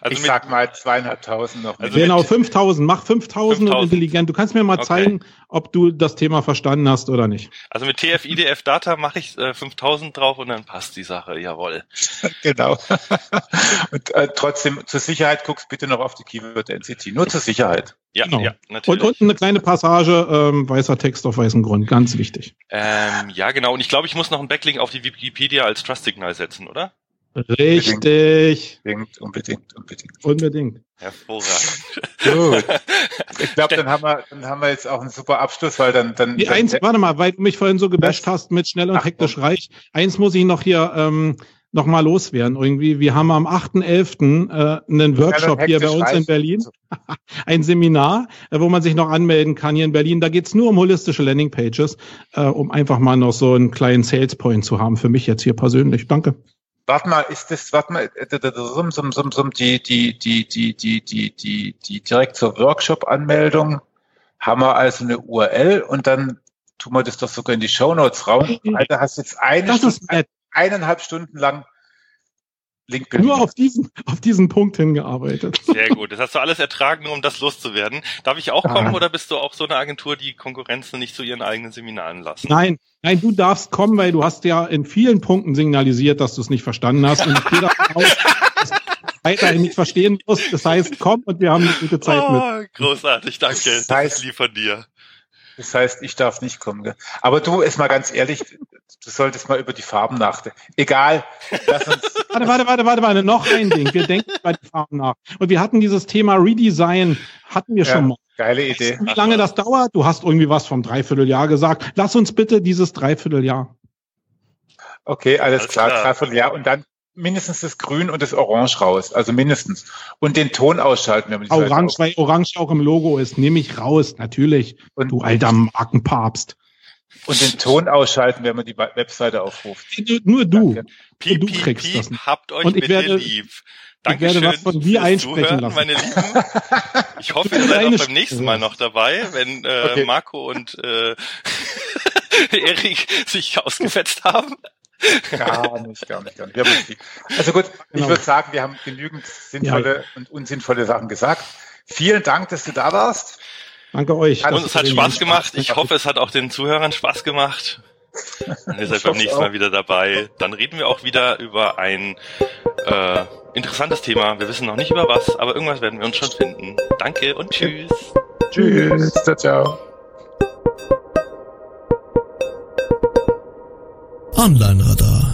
Also ich sag mal zweieinhalbtausend noch. Also genau, 5000. Mach 5000 und intelligent. Du kannst mir mal okay. zeigen, ob du das Thema verstanden hast oder nicht. Also mit TF, IDF Data mache ich äh, 5000 drauf und dann passt die Sache. Jawohl. [LAUGHS] genau. und äh, trotzdem zur Sicherheit guckst bitte noch auf die Keyword Density. Nur zur Sicherheit. Ja, genau. ja natürlich. Und unten eine kleine Passage, ähm, weißer Text auf weißem Grund, ganz wichtig. Ähm, ja, genau. Und ich glaube, ich muss noch einen Backlink auf die Wikipedia als Trust Signal setzen, oder? Richtig. Unbedingt, unbedingt, unbedingt. Unbedingt. Hervorragend. Gut. Ich glaube, dann haben wir, dann haben wir jetzt auch einen super Abschluss, weil dann, dann. Die dann eins, warte mal, weil du mich vorhin so gebasht hast mit schnell und Ach, hektisch reich. Eins muss ich noch hier, ähm, nochmal loswerden. Irgendwie, wir haben am 8.11. Äh, einen Workshop hier bei uns in Berlin. [LAUGHS] Ein Seminar, äh, wo man sich noch anmelden kann hier in Berlin. Da geht's nur um holistische Landingpages, äh, um einfach mal noch so einen kleinen Sales Point zu haben für mich jetzt hier persönlich. Danke. Warte mal, ist das, warte mal, sum, die, die, die, die, die, die, die, die direkt zur Workshop-Anmeldung haben wir also eine URL und dann tun wir das doch sogar in die Show Notes raus. Alter, hast jetzt eine Stunde, eineinhalb Stunden lang LinkedIn. Nur auf diesen, auf diesen Punkt hingearbeitet. Sehr gut. Das hast du alles ertragen, um das loszuwerden. Darf ich auch kommen ah. oder bist du auch so eine Agentur, die Konkurrenzen nicht zu ihren eigenen Seminaren lassen? Nein, nein, du darfst kommen, weil du hast ja in vielen Punkten signalisiert, dass du es nicht verstanden hast. Und ich gehe davon aus, dass du weiterhin nicht verstehen musst. Das heißt, komm und wir haben eine gute Zeit oh, mit. Großartig, danke. Das, heißt, das ist lieb von dir. Das heißt, ich darf nicht kommen. Gell? Aber du, ist mal ganz ehrlich, du solltest mal über die Farben nachdenken. Egal. Lass uns [LAUGHS] warte, warte, warte, warte, warte. Noch ein Ding. Wir denken bei den Farben nach. Und wir hatten dieses Thema Redesign, hatten wir ja, schon mal. Geile Idee. Wie lange das dauert? Du hast irgendwie was vom Dreivierteljahr gesagt. Lass uns bitte dieses Dreivierteljahr. Okay, alles, alles klar, klar, Dreivierteljahr. Und dann mindestens das Grün und das Orange raus. Also mindestens. Und den Ton ausschalten. Wenn man Orange, weil Orange auch im Logo ist. Nehme ich raus, natürlich. Und du alter Markenpapst. Und den Ton ausschalten, wenn man die Webseite aufruft. Nur du. Piep, du piep, kriegst piep, das. Habt euch und ich werde, lieb. Dankeschön ich werde was von dir einsprechen Zuhören, lassen. meine Lieben. [LAUGHS] Ich hoffe, ihr seid auch beim nächsten Mal noch dabei, wenn äh, okay. Marco und äh, [LAUGHS] Erik sich ausgefetzt haben. Gar nicht, gar nicht, gar nicht. nicht also gut, genau. ich würde sagen, wir haben genügend sinnvolle ja. und unsinnvolle Sachen gesagt. Vielen Dank, dass du da warst. Danke euch. Und es hat Spaß gemacht. Ich hoffe, es hat auch den Zuhörern Spaß gemacht. Und ihr seid beim nächsten Mal wieder dabei. Dann reden wir auch wieder über ein äh, interessantes Thema. Wir wissen noch nicht über was, aber irgendwas werden wir uns schon finden. Danke und tschüss. Tschüss. Ciao, ciao. Online-Radar.